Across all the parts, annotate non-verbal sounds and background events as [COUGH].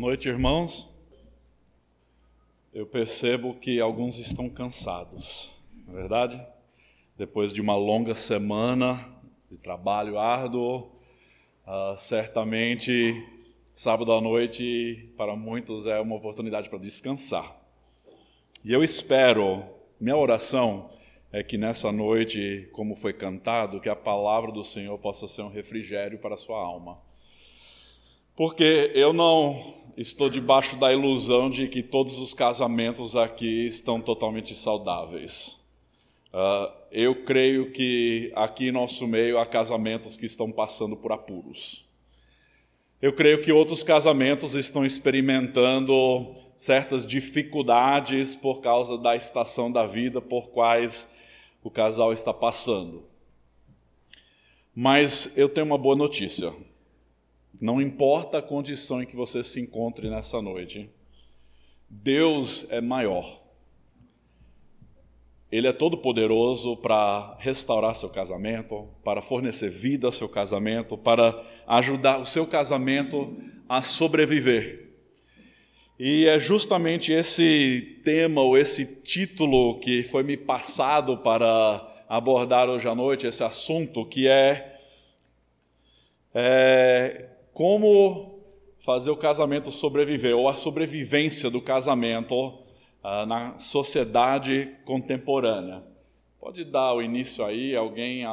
Noite, irmãos. Eu percebo que alguns estão cansados, não é verdade? Depois de uma longa semana de trabalho árduo, uh, certamente sábado à noite para muitos é uma oportunidade para descansar. E eu espero, minha oração é que nessa noite, como foi cantado, que a palavra do Senhor possa ser um refrigério para a sua alma. Porque eu não estou debaixo da ilusão de que todos os casamentos aqui estão totalmente saudáveis. Uh, eu creio que aqui em nosso meio há casamentos que estão passando por apuros. Eu creio que outros casamentos estão experimentando certas dificuldades por causa da estação da vida por quais o casal está passando. Mas eu tenho uma boa notícia. Não importa a condição em que você se encontre nessa noite, Deus é maior. Ele é todo poderoso para restaurar seu casamento, para fornecer vida ao seu casamento, para ajudar o seu casamento a sobreviver. E é justamente esse tema ou esse título que foi me passado para abordar hoje à noite, esse assunto, que é, é como fazer o casamento sobreviver, ou a sobrevivência do casamento ah, na sociedade contemporânea. Pode dar o início aí, alguém, a,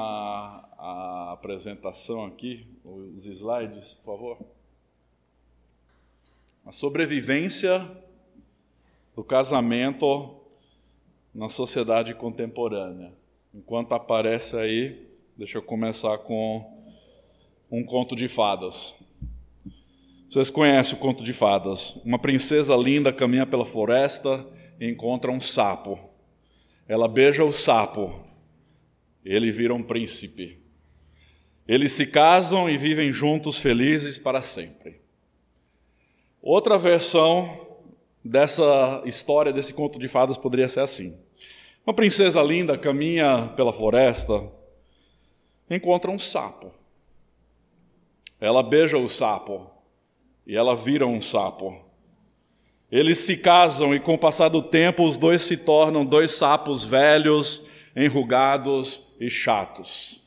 a apresentação aqui, os slides, por favor? a sobrevivência do casamento na sociedade contemporânea. Enquanto aparece aí, deixa eu começar com um conto de fadas. Vocês conhecem o conto de fadas? Uma princesa linda caminha pela floresta e encontra um sapo. Ela beija o sapo. Ele vira um príncipe. Eles se casam e vivem juntos felizes para sempre. Outra versão dessa história, desse conto de fadas, poderia ser assim: Uma princesa linda caminha pela floresta, encontra um sapo. Ela beija o sapo e ela vira um sapo. Eles se casam e, com o passar do tempo, os dois se tornam dois sapos velhos, enrugados e chatos.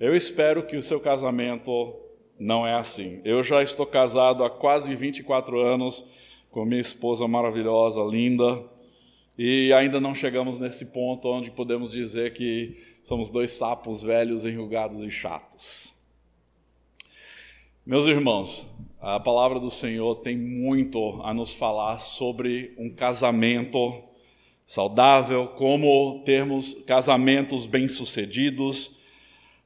Eu espero que o seu casamento não é assim. Eu já estou casado há quase 24 anos com minha esposa maravilhosa, linda, e ainda não chegamos nesse ponto onde podemos dizer que somos dois sapos velhos, enrugados e chatos. Meus irmãos, a palavra do Senhor tem muito a nos falar sobre um casamento saudável, como termos casamentos bem-sucedidos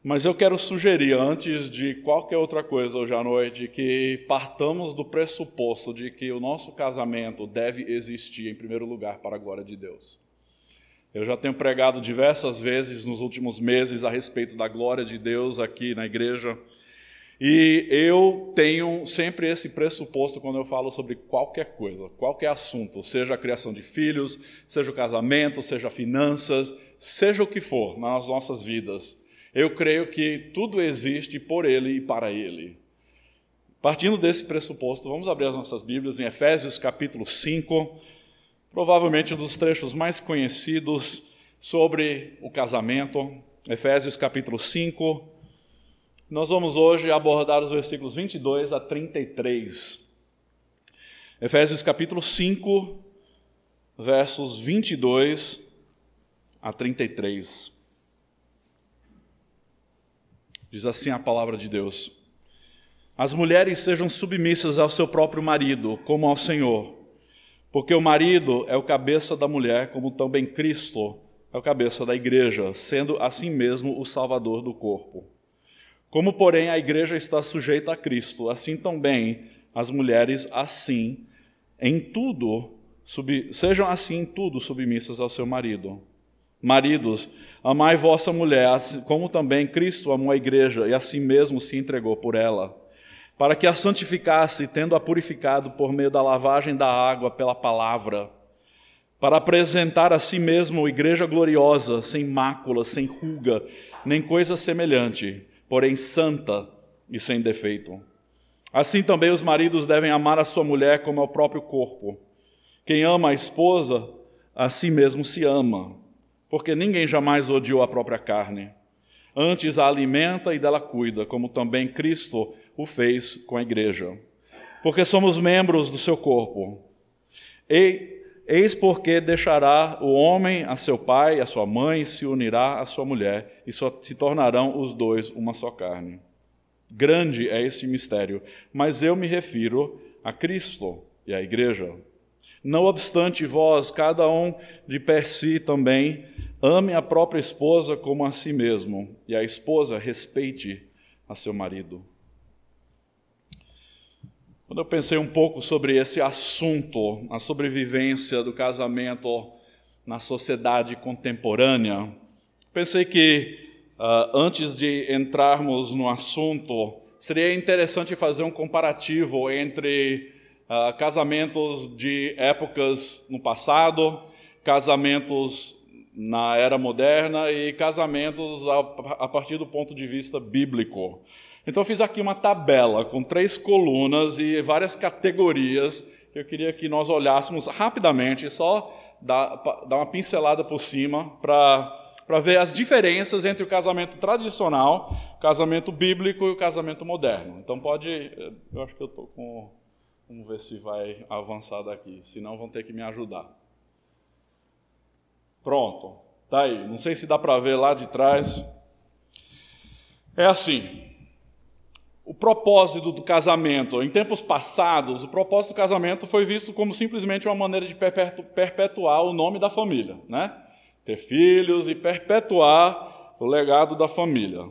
mas eu quero sugerir, antes de qualquer outra coisa hoje à noite, que partamos do pressuposto de que o nosso casamento deve existir em primeiro lugar para a glória de Deus. Eu já tenho pregado diversas vezes nos últimos meses a respeito da glória de Deus aqui na igreja. E eu tenho sempre esse pressuposto quando eu falo sobre qualquer coisa, qualquer assunto, seja a criação de filhos, seja o casamento, seja finanças, seja o que for nas nossas vidas. Eu creio que tudo existe por Ele e para Ele. Partindo desse pressuposto, vamos abrir as nossas Bíblias em Efésios capítulo 5, provavelmente um dos trechos mais conhecidos sobre o casamento. Efésios capítulo 5. Nós vamos hoje abordar os versículos 22 a 33. Efésios capítulo 5, versos 22 a 33. Diz assim a palavra de Deus: As mulheres sejam submissas ao seu próprio marido, como ao Senhor, porque o marido é o cabeça da mulher, como também Cristo é o cabeça da igreja, sendo assim mesmo o salvador do corpo. Como, porém, a igreja está sujeita a Cristo, assim também as mulheres, assim, em tudo, sub, sejam assim em tudo submissas ao seu marido. Maridos, amai vossa mulher, assim como também Cristo amou a igreja e assim mesmo se entregou por ela, para que a santificasse, tendo-a purificado por meio da lavagem da água pela palavra, para apresentar a si mesmo igreja gloriosa, sem mácula, sem ruga, nem coisa semelhante, porém santa e sem defeito. Assim também os maridos devem amar a sua mulher como ao próprio corpo. Quem ama a esposa, a si mesmo se ama, porque ninguém jamais odiou a própria carne. Antes a alimenta e dela cuida, como também Cristo o fez com a igreja. Porque somos membros do seu corpo. E, eis porque deixará o homem a seu pai a sua mãe, e se unirá à sua mulher, e só se tornarão os dois uma só carne. Grande é esse mistério, mas eu me refiro a Cristo e à igreja. Não obstante, vós, cada um de per si também, ame a própria esposa como a si mesmo, e a esposa respeite a seu marido. Quando eu pensei um pouco sobre esse assunto, a sobrevivência do casamento na sociedade contemporânea, pensei que uh, antes de entrarmos no assunto, seria interessante fazer um comparativo entre uh, casamentos de épocas no passado, casamentos na era moderna e casamentos a, a partir do ponto de vista bíblico. Então eu fiz aqui uma tabela com três colunas e várias categorias que eu queria que nós olhássemos rapidamente, só dar, uma pincelada por cima para para ver as diferenças entre o casamento tradicional, o casamento bíblico e o casamento moderno. Então pode, eu acho que eu estou com Vamos ver se vai avançar daqui, senão vão ter que me ajudar. Pronto, tá aí. Não sei se dá para ver lá de trás. É assim. O propósito do casamento, em tempos passados, o propósito do casamento foi visto como simplesmente uma maneira de perpetuar o nome da família, né? Ter filhos e perpetuar o legado da família.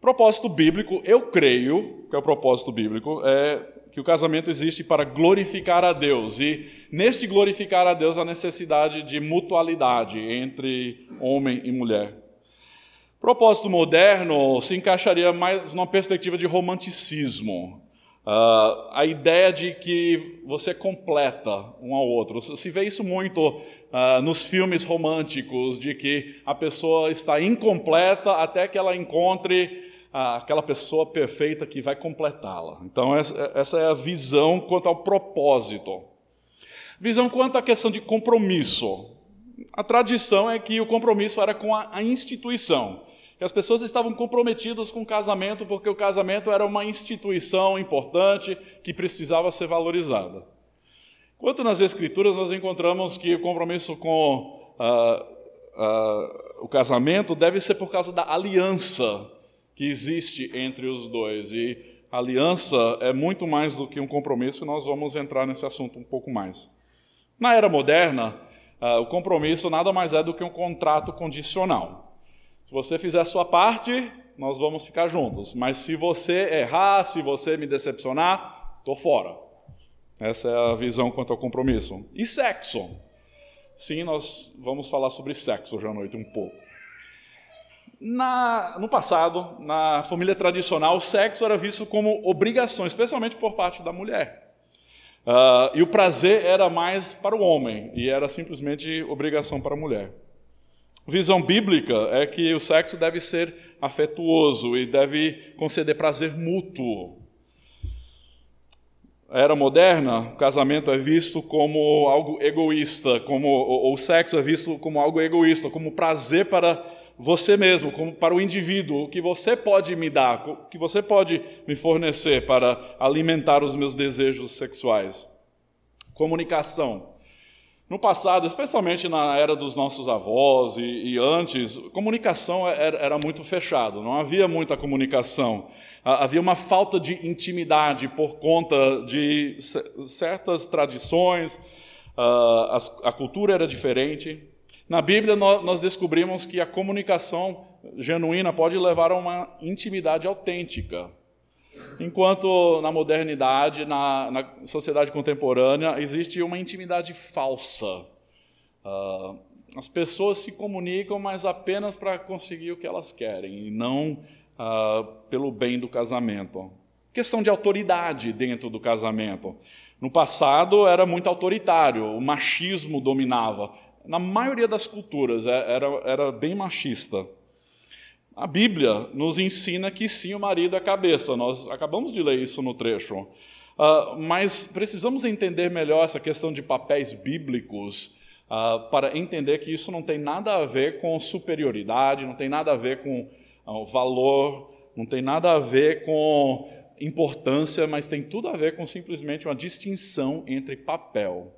Propósito bíblico, eu creio que é o propósito bíblico, é que o casamento existe para glorificar a Deus. E neste glorificar a Deus, a necessidade de mutualidade entre homem e mulher. Propósito moderno se encaixaria mais numa perspectiva de romanticismo. Uh, a ideia de que você completa um ao outro. Se vê isso muito uh, nos filmes românticos, de que a pessoa está incompleta até que ela encontre aquela pessoa perfeita que vai completá-la. Então, essa é a visão quanto ao propósito. Visão quanto à questão de compromisso. A tradição é que o compromisso era com a, instituição. Que as pessoas estavam comprometidas com o casamento porque o casamento era uma instituição importante que precisava ser valorizada. Quanto nas Escrituras, nós encontramos que o compromisso com uh, uh, o casamento deve ser por causa da aliança que existe entre os dois. E aliança é muito mais do que um compromisso, e nós vamos entrar nesse assunto um pouco mais. Na era moderna, uh, o compromisso nada mais é do que um contrato condicional. Se você fizer a sua parte, nós vamos ficar juntos. Mas se você errar, se você me decepcionar, estou fora. Essa é a visão quanto ao compromisso. E sexo? Sim, nós vamos falar sobre sexo hoje à noite um pouco. Na, no passado, na família tradicional, o sexo era visto como obrigação, especialmente por parte da mulher. Uh, e o prazer era mais para o homem, e era simplesmente obrigação para a mulher. Visão bíblica é que o sexo deve ser afetuoso e deve conceder prazer mútuo. era moderna, o casamento é visto como algo egoísta, como ou o sexo é visto como algo egoísta, como prazer para você mesmo, como para o indivíduo, o que você pode me dar, o que você pode me fornecer para alimentar os meus desejos sexuais. Comunicação. No passado, especialmente na era dos nossos avós e, e antes, comunicação era, era, muito fechado, não havia muita comunicação. Havia uma falta de intimidade por conta de certas tradições, a, a cultura era diferente. Na Bíblia, nós descobrimos que a comunicação genuína pode levar a uma intimidade autêntica. Enquanto na modernidade, na, na sociedade contemporânea, existe uma intimidade falsa. Uh, as pessoas se comunicam, mas apenas para conseguir o que elas querem, e não uh, pelo bem do casamento. Questão de autoridade dentro do casamento. No passado era muito autoritário, o machismo dominava na maioria das culturas, é, era, era bem machista. A Bíblia nos ensina que sim, o marido é cabeça. Nós acabamos de ler isso no trecho. Uh, mas precisamos entender melhor essa questão de papéis bíblicos uh, para entender que isso não tem nada a ver com superioridade, não tem nada a ver com uh, valor, não tem nada a ver com importância, mas tem tudo a ver com simplesmente uma distinção entre papel.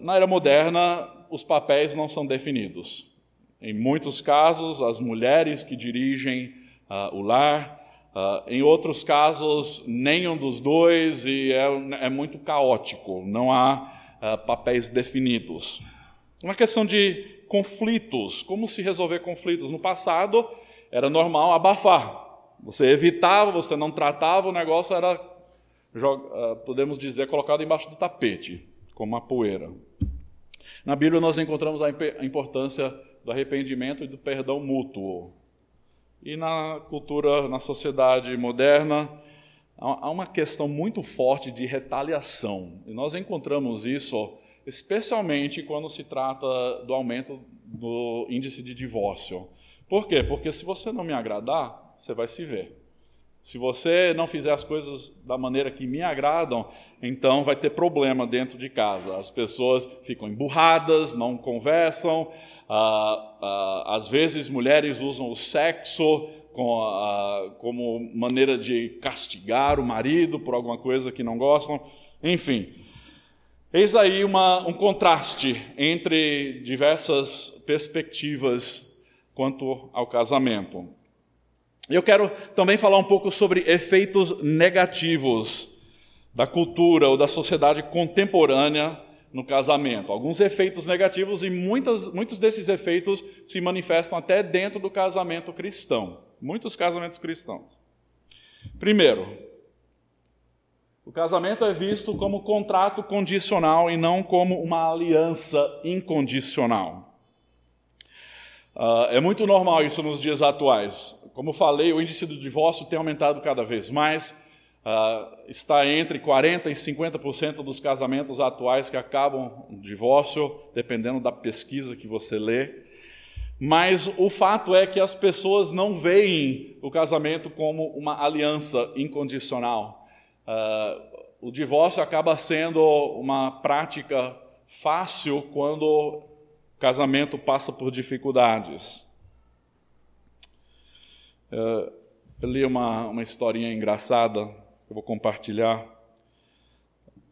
na era moderna, os papéis não são definidos. Em muitos casos, as mulheres que dirigem uh, o lar, uh, em outros casos, nenhum dos dois, e é, é muito caótico, não há uh, papéis definidos. Uma questão de conflitos, como se resolver conflitos. No passado, era normal abafar. Você evitava, você não tratava, o negócio era, podemos dizer, colocado embaixo do tapete, como uma poeira. Na Bíblia, nós encontramos a importância do arrependimento e do perdão mútuo. E na cultura, na sociedade moderna, há uma questão muito forte de retaliação. E nós encontramos isso especialmente quando se trata do aumento do índice de divórcio. Por quê? Porque se você não me agradar, você vai se ver. Se você não fizer as coisas da maneira que me agradam, então vai ter problema dentro de casa. As pessoas ficam emburradas, não conversam, ah, ah, às vezes, mulheres usam o sexo com, como maneira de castigar o marido por alguma coisa que não gostam. Enfim, eis aí uma, um contraste entre diversas perspectivas quanto ao casamento. Eu quero também falar um pouco sobre efeitos negativos da cultura ou da sociedade contemporânea no casamento. Alguns efeitos negativos e muitas, muitos desses efeitos se manifestam até dentro do casamento cristão. Muitos casamentos cristãos. Primeiro, o casamento é visto como contrato condicional e não como uma aliança incondicional. Uh, é muito normal isso nos dias atuais. Como falei, o índice do divórcio tem aumentado cada vez mais Uh, está entre 40% e 50% dos casamentos atuais que acabam no divórcio, dependendo da pesquisa que você lê. Mas o fato é que as pessoas não veem o casamento como uma aliança incondicional. Uh, o divórcio acaba sendo uma prática fácil quando o casamento passa por dificuldades. Uh, eu li uma, uma historinha engraçada eu vou compartilhar.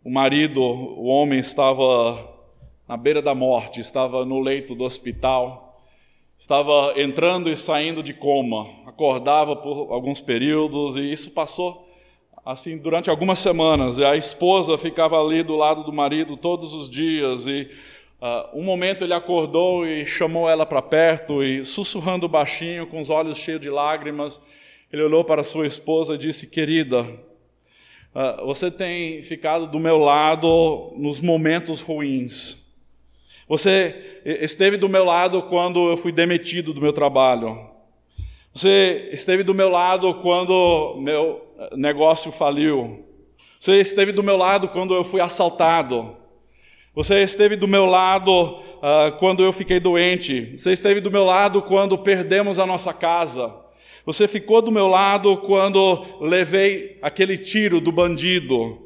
O marido, o homem, estava na beira da morte, estava no leito do hospital, estava entrando e saindo de coma, acordava por alguns períodos e isso passou assim durante algumas semanas. E a esposa ficava ali do lado do marido todos os dias e uh, um momento ele acordou e chamou ela para perto e sussurrando baixinho, com os olhos cheios de lágrimas, ele olhou para sua esposa e disse: "Querida, ah, você tem ficado do meu lado nos momentos ruins. Você esteve do meu lado quando eu fui demitido do meu trabalho. Você esteve do meu lado quando meu eh, negócio faliu. Você esteve do meu lado quando eu fui assaltado. Você esteve do meu lado uh, quando eu fiquei doente. Você esteve do meu lado quando perdemos a nossa casa. Você ficou do meu lado quando levei aquele tiro do bandido.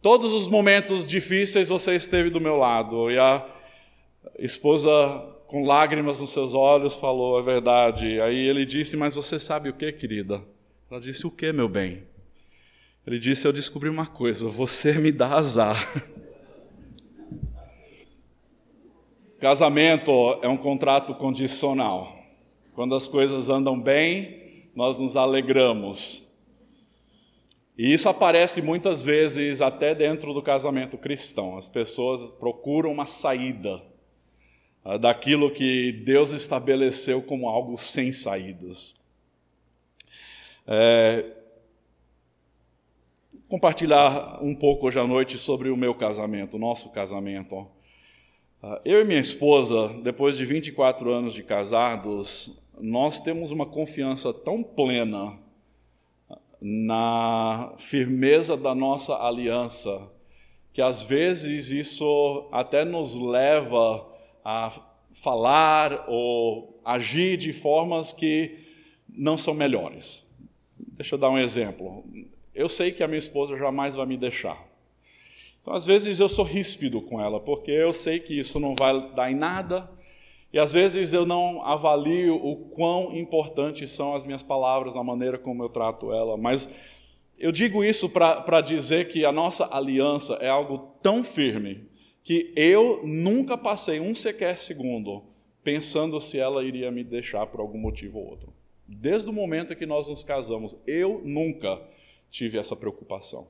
Todos os momentos difíceis você esteve do meu lado. E a esposa, com lágrimas nos seus olhos, falou: É verdade. Aí ele disse: Mas você sabe o que, querida? Ela disse: O que, meu bem? Ele disse: Eu descobri uma coisa, você me dá azar. Casamento é um contrato condicional. Quando as coisas andam bem, nós nos alegramos. E isso aparece muitas vezes até dentro do casamento cristão. As pessoas procuram uma saída uh, daquilo que Deus estabeleceu como algo sem saídas. É, compartilhar um pouco hoje à noite sobre o meu casamento, o nosso casamento. Ah, eu e minha esposa, depois de 24 anos de casados, nós temos uma confiança tão plena na firmeza da nossa aliança, que às vezes isso até nos leva a falar ou agir de formas que não são melhores. Deixa eu dar um exemplo. Eu sei que a minha esposa jamais vai me deixar. Então, às vezes, eu sou ríspido com ela, porque eu sei que isso não vai dar em nada, e às vezes eu não avalio o quão importantes são as minhas palavras na maneira como eu trato ela, mas eu digo isso para dizer que a nossa aliança é algo tão firme que eu nunca passei um sequer segundo pensando se ela iria me deixar por algum motivo ou outro. Desde o momento em que nós nos casamos, eu nunca tive essa preocupação.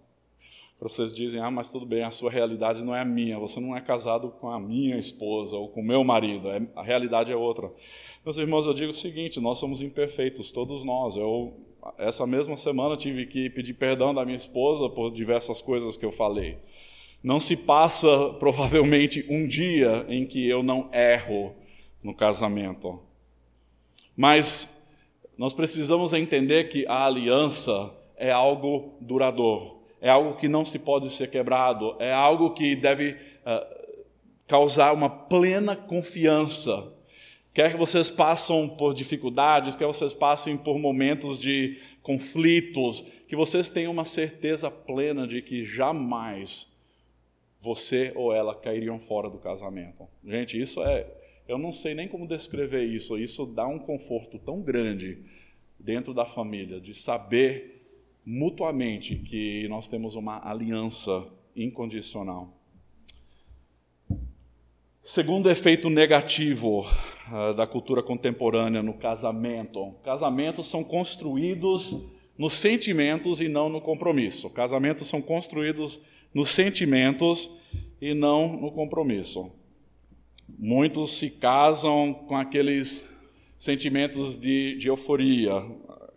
Para vocês dizem, ah, mas tudo bem, a sua realidade não é a minha, você não é casado com a minha esposa ou com o meu marido, é, a realidade é outra. Meus irmãos, eu digo o seguinte: nós somos imperfeitos, todos nós. Eu, essa mesma semana, tive que pedir perdão da minha esposa por diversas coisas que eu falei. Não se passa, [LAUGHS] provavelmente, um dia em que eu não erro no casamento. Mas nós precisamos entender que a aliança é algo duradouro, é algo que não se pode ser quebrado, é algo que deve uh, causar uma plena confiança. Quer que vocês passem por dificuldades, quer que vocês passem por momentos de conflitos, que vocês tenham uma certeza plena de que jamais você ou ela cairiam fora do casamento. Gente, isso é eu não sei nem como descrever isso. Isso dá um conforto tão grande dentro da família, de saber mutuamente que nós temos uma aliança incondicional. Segundo efeito negativo uh, da cultura contemporânea no casamento: casamentos são construídos nos sentimentos e não no compromisso. Casamentos são construídos nos sentimentos e não no compromisso. Muitos se casam com aqueles sentimentos de, de euforia,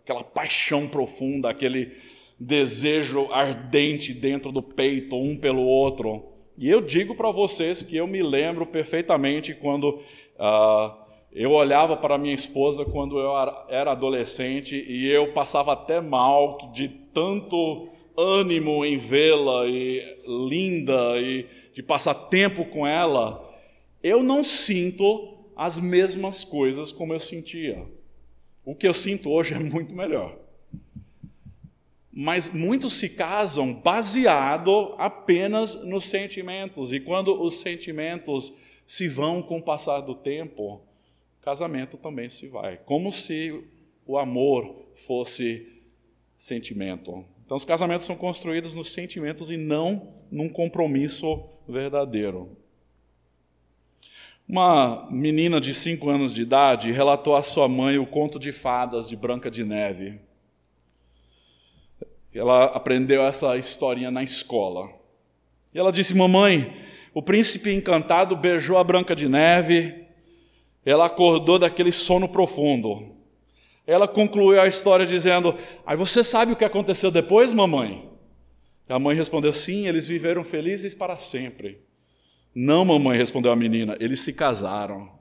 aquela paixão profunda, aquele desejo ardente dentro do peito, um pelo outro. E eu digo para vocês que eu me lembro perfeitamente quando uh, eu olhava para minha esposa quando eu era adolescente e eu passava até mal de tanto ânimo em vê-la e linda e de passar tempo com ela eu não sinto as mesmas coisas como eu sentia. O que eu sinto hoje é muito melhor. Mas muitos se casam baseado apenas nos sentimentos, e quando os sentimentos se vão com o passar do tempo, casamento também se vai, como se o amor fosse sentimento. Então, os casamentos são construídos nos sentimentos e não num compromisso verdadeiro. Uma menina de 5 anos de idade relatou à sua mãe o conto de fadas de Branca de Neve. Ela aprendeu essa historinha na escola. E ela disse: Mamãe, o príncipe encantado beijou a Branca de Neve, ela acordou daquele sono profundo. Ela concluiu a história dizendo: Aí você sabe o que aconteceu depois, mamãe? E a mãe respondeu: Sim, eles viveram felizes para sempre. Não, mamãe, respondeu a menina, eles se casaram.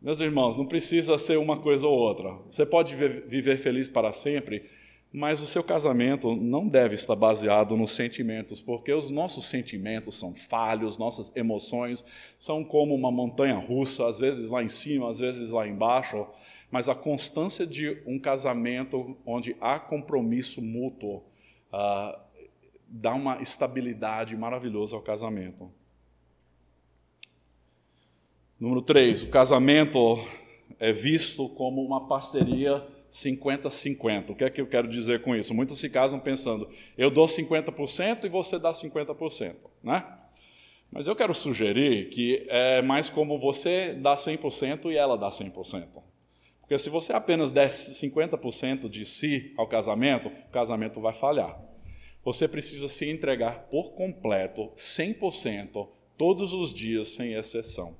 Meus irmãos, não precisa ser uma coisa ou outra. Você pode viver feliz para sempre, mas o seu casamento não deve estar baseado nos sentimentos, porque os nossos sentimentos são falhos, nossas emoções são como uma montanha russa, às vezes lá em cima, às vezes lá embaixo. Mas a constância de um casamento onde há compromisso mútuo uh, dá uma estabilidade maravilhosa ao casamento. Número 3, o casamento é visto como uma parceria 50-50. O que é que eu quero dizer com isso? Muitos se casam pensando, eu dou 50% e você dá 50%, né? Mas eu quero sugerir que é mais como você dá 100% e ela dá 100%. Porque se você apenas der 50% de si ao casamento, o casamento vai falhar. Você precisa se entregar por completo, 100%, todos os dias, sem exceção.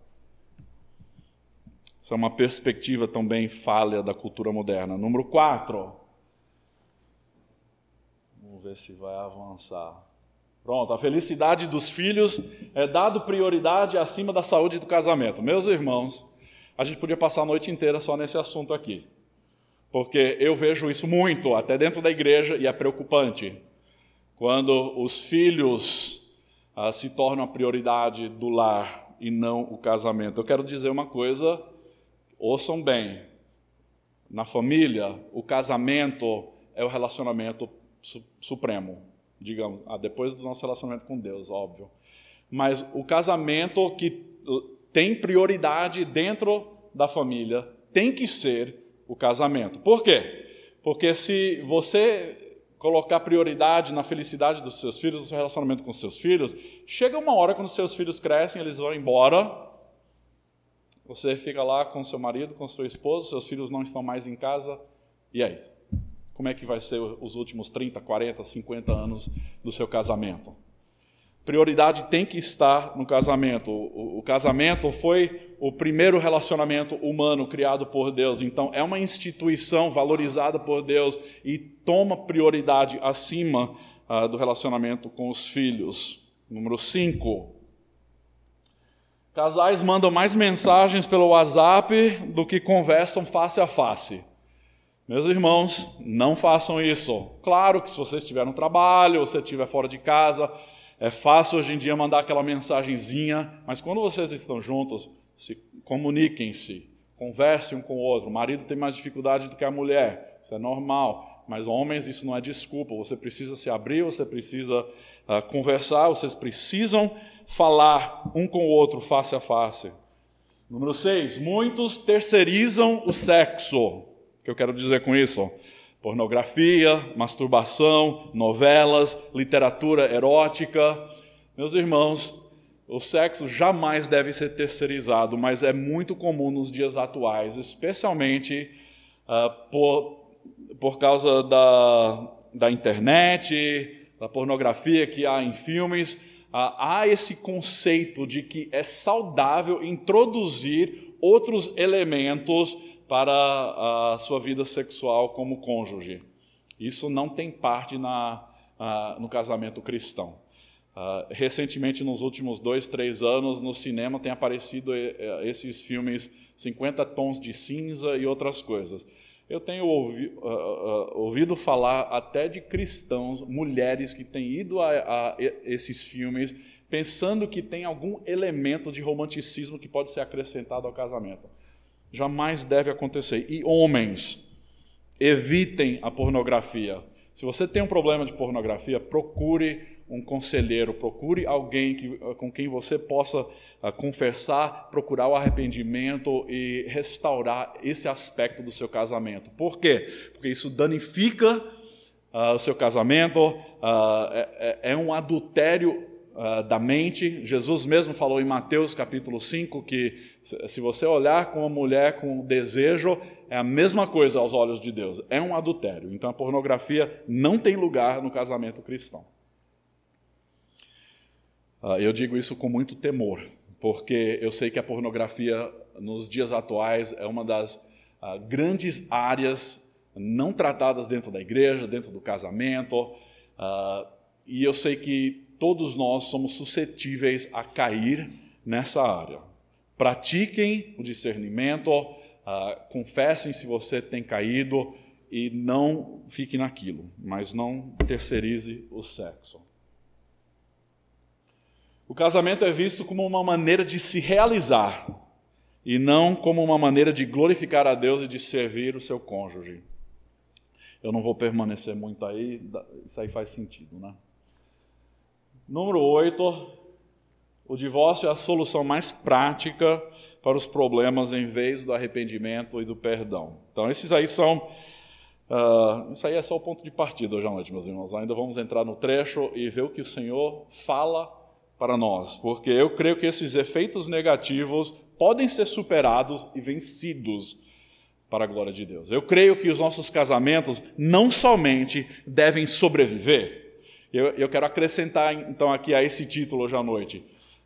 Isso é uma perspectiva também falha da cultura moderna. Número 4. Vamos ver se vai avançar. Pronto, a felicidade dos filhos é dado prioridade acima da saúde do casamento. Meus irmãos, a gente podia passar a noite inteira só nesse assunto aqui. Porque eu vejo isso muito, até dentro da igreja, e é preocupante. Quando os filhos ah, se tornam a prioridade do lar e não o casamento. Eu quero dizer uma coisa, ouçam bem. Na família, o casamento é o relacionamento su supremo, digamos, ah, depois do nosso relacionamento com Deus, óbvio. Mas o casamento que tem prioridade dentro da família tem que ser o casamento. Por quê? Porque se você colocar prioridade na felicidade dos seus filhos, no seu relacionamento com seus filhos, chega uma hora quando seus filhos crescem, eles vão embora, você fica lá com seu marido, com sua esposa, seus filhos não estão mais em casa, e aí? Como é que vai ser os últimos 30, 40, 50 anos do seu casamento? Prioridade tem que estar no casamento. O, o, casamento foi o primeiro relacionamento humano criado por Deus, então é uma instituição valorizada por Deus e toma prioridade acima ah, do relacionamento com os filhos. Número 5. Casais mandam mais mensagens pelo WhatsApp do que conversam face a face. Meus irmãos, não façam isso. Claro que se você estiver no trabalho, você estiver fora de casa, é fácil hoje em dia mandar aquela mensagenzinha, mas quando vocês estão juntos, se comuniquem-se, conversem um com o outro. O marido tem mais dificuldade do que a mulher, isso é normal. Mas homens, isso não é desculpa. Você precisa se abrir, você precisa uh, conversar, vocês precisam falar um com o outro face a face. Número 6. Muitos terceirizam o sexo. O que eu quero dizer com isso? Pornografia, masturbação, novelas, literatura erótica. Meus irmãos, o sexo jamais deve ser terceirizado, mas é muito comum nos dias atuais, especialmente uh, por, por causa da, da internet, da pornografia que há em filmes. Uh, há esse conceito de que é saudável introduzir outros elementos para a sua vida sexual como cônjuge. Isso não tem parte na, no casamento cristão. Uh, recentemente, nos últimos dois, três anos, no cinema tem aparecido eh, eh, esses filmes 50 Tons de Cinza e outras coisas. Eu tenho ouvi, uh, uh, ouvido falar até de cristãos, mulheres que têm ido a, a, esses filmes pensando que tem algum elemento de romanticismo que pode ser acrescentado ao casamento jamais deve acontecer. E homens, evitem a pornografia. Se você tem um problema de pornografia, procure um conselheiro, procure alguém que, com quem você possa uh, conversar, procurar o arrependimento e restaurar esse aspecto do seu casamento. Por quê? Porque isso danifica uh, o seu casamento, uh, é, é, um adultério uh, da mente. Jesus mesmo falou em Mateus capítulo 5 que se você olhar com uma mulher com desejo, é a mesma coisa aos olhos de Deus, é um adultério. Então a pornografia não tem lugar no casamento cristão. Uh, eu digo isso com muito temor, porque eu sei que a pornografia nos dias atuais é uma das uh, grandes áreas não tratadas dentro da igreja, dentro do casamento, uh, e eu sei que todos nós somos suscetíveis a cair nessa área. Pratiquem o discernimento, uh, confessem se você tem caído e não fique naquilo, mas não terceirize o sexo. O casamento é visto como uma maneira de se realizar e não como uma maneira de glorificar a Deus e de servir o seu cônjuge. Eu não vou permanecer muito aí, isso aí faz sentido, né? Número 8, o divórcio é a solução mais prática para os problemas em vez do arrependimento e do perdão. Então, esses aí são. Uh, isso aí é só o ponto de partida hoje à noite, meus irmãos. Ainda vamos entrar no trecho e ver o que o Senhor fala para nós, porque eu creio que esses efeitos negativos podem ser superados e vencidos para a glória de Deus. Eu creio que os nossos casamentos não somente devem sobreviver, eu, eu quero acrescentar então aqui a esse título hoje à noite.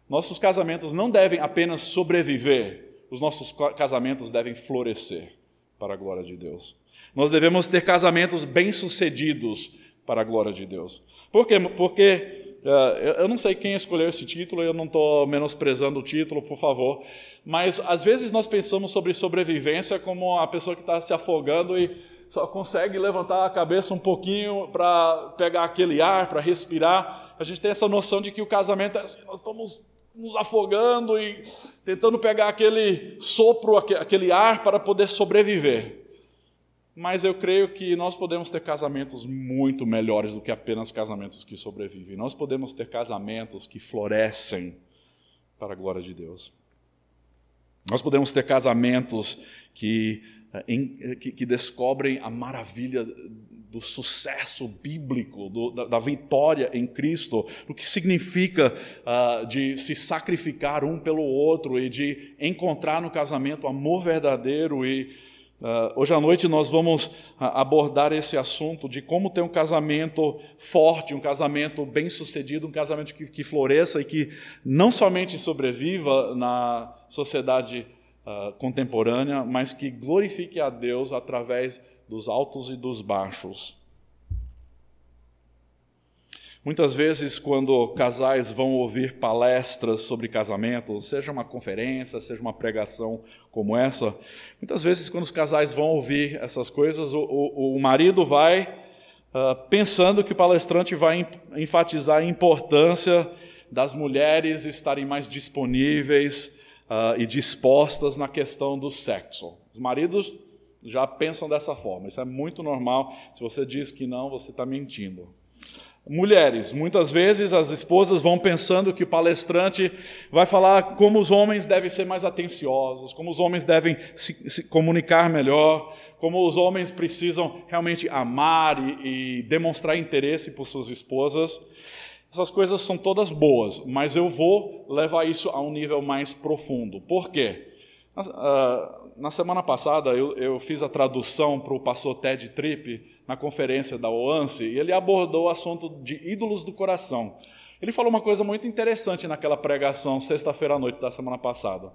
Nossos casamentos não devem apenas sobreviver, os nossos casamentos devem florescer para a glória de Deus. Nós devemos ter casamentos bem-sucedidos para a glória de Deus. Por quê? Porque uh, eu não sei quem escolheu esse título, eu não estou menosprezando o título, por favor, mas às vezes nós pensamos sobre sobrevivência como a pessoa que está se afogando e só consegue levantar a cabeça um pouquinho para pegar aquele ar, para respirar. A gente tem essa noção de que o casamento é assim, nós estamos nos afogando e tentando pegar aquele sopro, aquele ar para poder sobreviver. Mas eu creio que nós podemos ter casamentos muito melhores do que apenas casamentos que sobrevivem. Nós podemos ter casamentos que florescem para a glória de Deus. Nós podemos ter casamentos que, que, que descobrem a maravilha do sucesso bíblico, do, da, da, vitória em Cristo, do que significa uh, de se sacrificar um pelo outro e de encontrar no casamento amor verdadeiro. E uh, hoje à noite nós vamos uh, abordar esse assunto de como ter um casamento forte, um casamento bem sucedido, um casamento que, que floresça e que não somente sobreviva na sociedade contemporânea, mas que glorifique a Deus através dos altos e dos baixos. Muitas vezes, quando casais vão ouvir palestras sobre casamento, seja uma conferência, seja uma pregação como essa, muitas vezes, quando os casais vão ouvir essas coisas, o, o, o marido vai uh, pensando que o palestrante vai enfatizar a importância das mulheres estarem mais disponíveis uh, e dispostas na questão do sexo. Os maridos já pensam dessa forma. Isso é muito normal. Se você diz que não, você está mentindo. Mulheres, muitas vezes as esposas vão pensando que o palestrante vai falar como os homens devem ser mais atenciosos, como os homens devem se, se comunicar melhor, como os homens precisam realmente amar e, e demonstrar interesse por suas esposas. Essas coisas são todas boas, mas eu vou levar isso a um nível mais profundo. Por quê? Uh, na semana passada eu, eu fiz a tradução para o pastor Ted Tripp na conferência da OANSE e ele abordou o assunto de ídolos do coração. Ele falou uma coisa muito interessante naquela pregação, sexta-feira à noite da semana passada.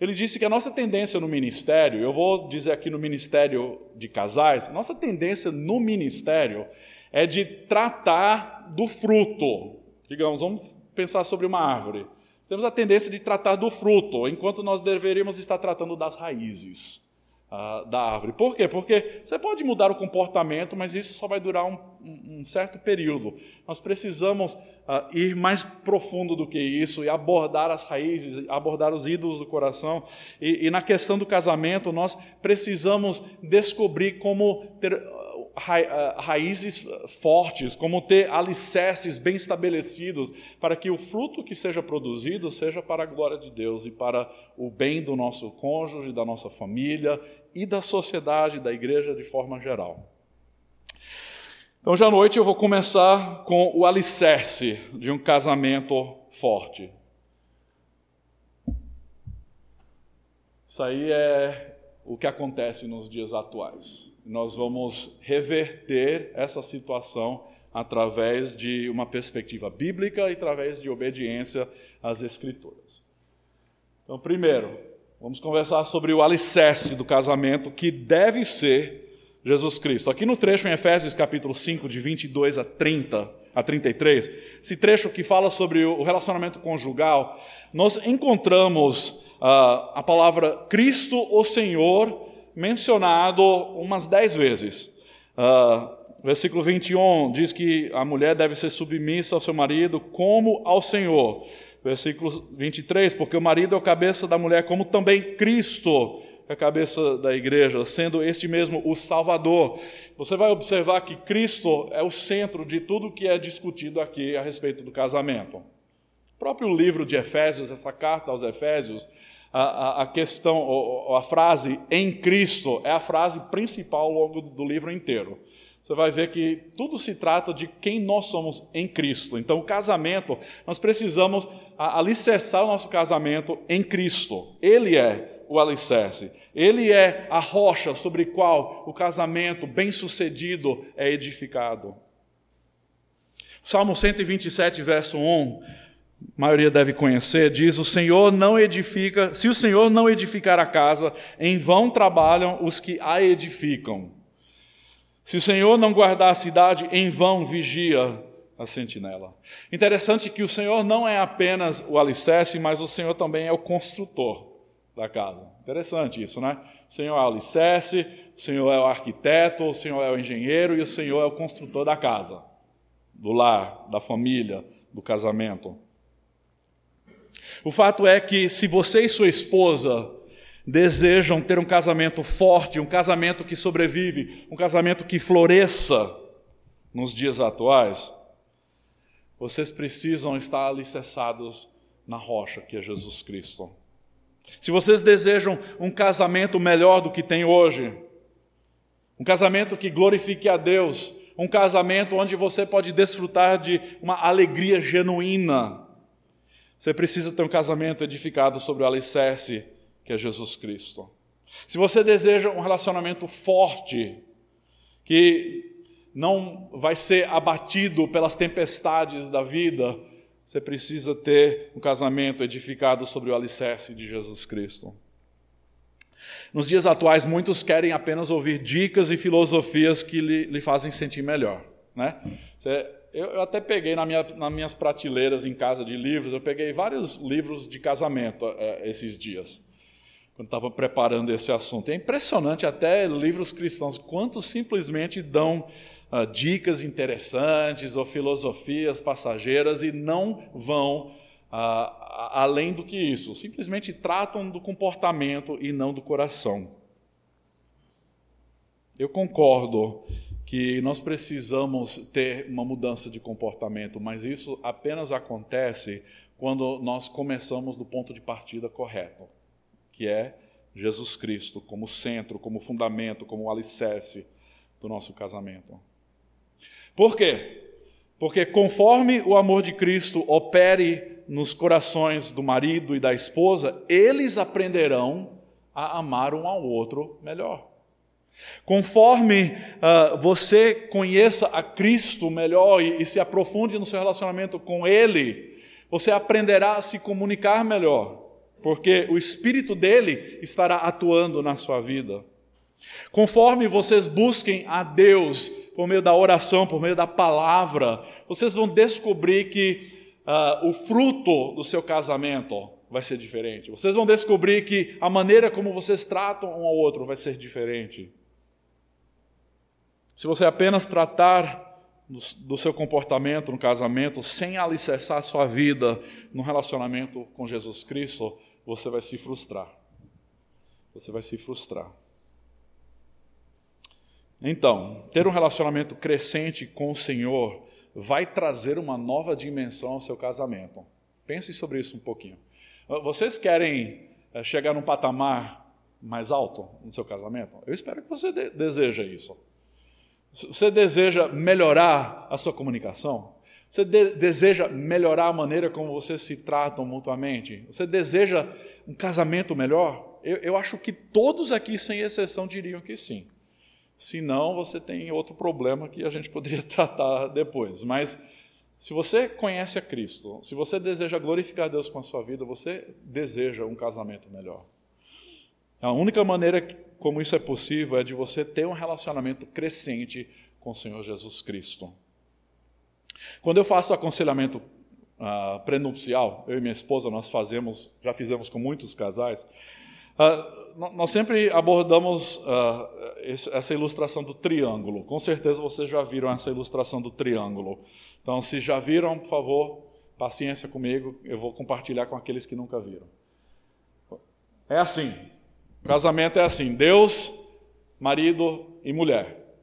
Ele disse que a nossa tendência no ministério, eu vou dizer aqui no ministério de casais, nossa tendência no ministério é de tratar do fruto. Digamos, vamos pensar sobre uma árvore temos a tendência de tratar do fruto, enquanto nós deveríamos estar tratando das raízes uh, da árvore. Por quê? Porque você pode mudar o comportamento, mas isso só vai durar um, um certo período. Nós precisamos uh, ir mais profundo do que isso e abordar as raízes, abordar os ídolos do coração. E, e na questão do casamento, nós precisamos descobrir como ter raízes fortes, como ter alicerces bem estabelecidos, para que o fruto que seja produzido seja para a glória de Deus e para o bem do nosso cônjuge, da nossa família e da sociedade, da igreja de forma geral. Então, hoje à noite eu vou começar com o alicerce de um casamento forte. Isso aí é o que acontece nos dias atuais nós vamos reverter essa situação através de uma perspectiva bíblica e através de obediência às Escrituras. Então, primeiro, vamos conversar sobre o alicerce do casamento que deve ser Jesus Cristo. Aqui no trecho em Efésios capítulo 5, de 22 a 30, a 33, esse trecho que fala sobre o relacionamento conjugal, nós encontramos a palavra Cristo, o Senhor, mencionado umas dez vezes. Uh, versículo 21 diz que a mulher deve ser submissa ao seu marido como ao Senhor. Versículo 23, porque o marido é a cabeça da mulher, como também Cristo é a cabeça da igreja, sendo este mesmo o Salvador. Você vai observar que Cristo é o centro de tudo que é discutido aqui a respeito do casamento. O próprio livro de Efésios, essa carta aos Efésios, a, a, questão, a frase em Cristo é a frase principal ao longo do livro inteiro. Você vai ver que tudo se trata de quem nós somos em Cristo. Então, o casamento, nós precisamos alicerçar o nosso casamento em Cristo. Ele é o alicerce. Ele é a rocha sobre qual o casamento bem-sucedido é edificado. Salmo 127, verso 1 a maioria deve conhecer, diz: O Senhor não edifica, se o Senhor não edificar a casa, em vão trabalham os que a edificam. Se o Senhor não guardar a cidade, em vão vigia a sentinela. Interessante que o Senhor não é apenas o alicerce, mas o Senhor também é o construtor da casa. Interessante isso, né? O Senhor é o alicerce, o Senhor é o arquiteto, o Senhor é o engenheiro e o Senhor é o construtor da casa, do lar, da família, do casamento. O fato é que se você e sua esposa desejam ter um casamento forte, um casamento que sobrevive, um casamento que floresça nos dias atuais, vocês precisam estar alicerçados na rocha que é Jesus Cristo. Se vocês desejam um casamento melhor do que tem hoje, um casamento que glorifique a Deus, um casamento onde você pode desfrutar de uma alegria genuína, você precisa ter um casamento edificado sobre o alicerce que é Jesus Cristo. Se você deseja um relacionamento forte, que não vai ser abatido pelas tempestades da vida, você precisa ter um casamento edificado sobre o alicerce de Jesus Cristo. Nos dias atuais, muitos querem apenas ouvir dicas e filosofias que lhe, lhe fazem sentir melhor. Né? Você, eu, eu, até peguei na minha, nas minhas prateleiras em casa de livros, eu peguei vários livros de casamento é, esses dias, quando estava preparando esse assunto. É impressionante até livros cristãos, quantos simplesmente dão uh, dicas interessantes ou filosofias passageiras e não vão uh, além do que isso. Simplesmente tratam do comportamento e não do coração. Eu concordo que nós precisamos ter uma mudança de comportamento, mas isso apenas acontece quando nós começamos do ponto de partida correto, que é Jesus Cristo como centro, como fundamento, como alicerce do nosso casamento. Por quê? Porque conforme o amor de Cristo opere nos corações do marido e da esposa, eles aprenderão a amar um ao outro melhor. Conforme uh, você conheça a Cristo melhor e, e se aprofunde no seu relacionamento com Ele, você aprenderá a se comunicar melhor, porque o Espírito dele estará atuando na sua vida. Conforme vocês busquem a Deus por meio da oração, por meio da palavra, vocês vão descobrir que uh, o fruto do seu casamento vai ser diferente. Vocês vão descobrir que a maneira como vocês tratam um ao outro vai ser diferente. Se você apenas tratar do seu comportamento no casamento sem alicerçar sua vida no relacionamento com Jesus Cristo, você vai se frustrar. Você vai se frustrar. Então, ter um relacionamento crescente com o Senhor vai trazer uma nova dimensão ao seu casamento. Pense sobre isso um pouquinho. Vocês querem eh, chegar num patamar mais alto no seu casamento? Eu espero que você de deseja isso. Você deseja melhorar a sua comunicação? Você de deseja melhorar a maneira como vocês se tratam mutuamente? Você deseja um casamento melhor? Eu, eu acho que todos aqui, sem exceção, diriam que sim. Se não, você tem outro problema que a gente [LAUGHS] poderia tratar depois. Mas se você conhece a Cristo, se você deseja glorificar Deus com a sua vida, você deseja um casamento melhor. A única maneira como isso é possível é de você ter um relacionamento crescente com o Senhor Jesus Cristo. Quando eu faço aconselhamento uh, prenupcial, eu e minha esposa, nós fazemos, já fizemos com muitos casais, uh, nós sempre abordamos uh, essa ilustração do triângulo. Com certeza vocês já viram essa ilustração do triângulo. Então, se já viram, por favor, paciência comigo, eu vou compartilhar com aqueles que nunca viram. É assim. O casamento é assim: Deus, marido e mulher.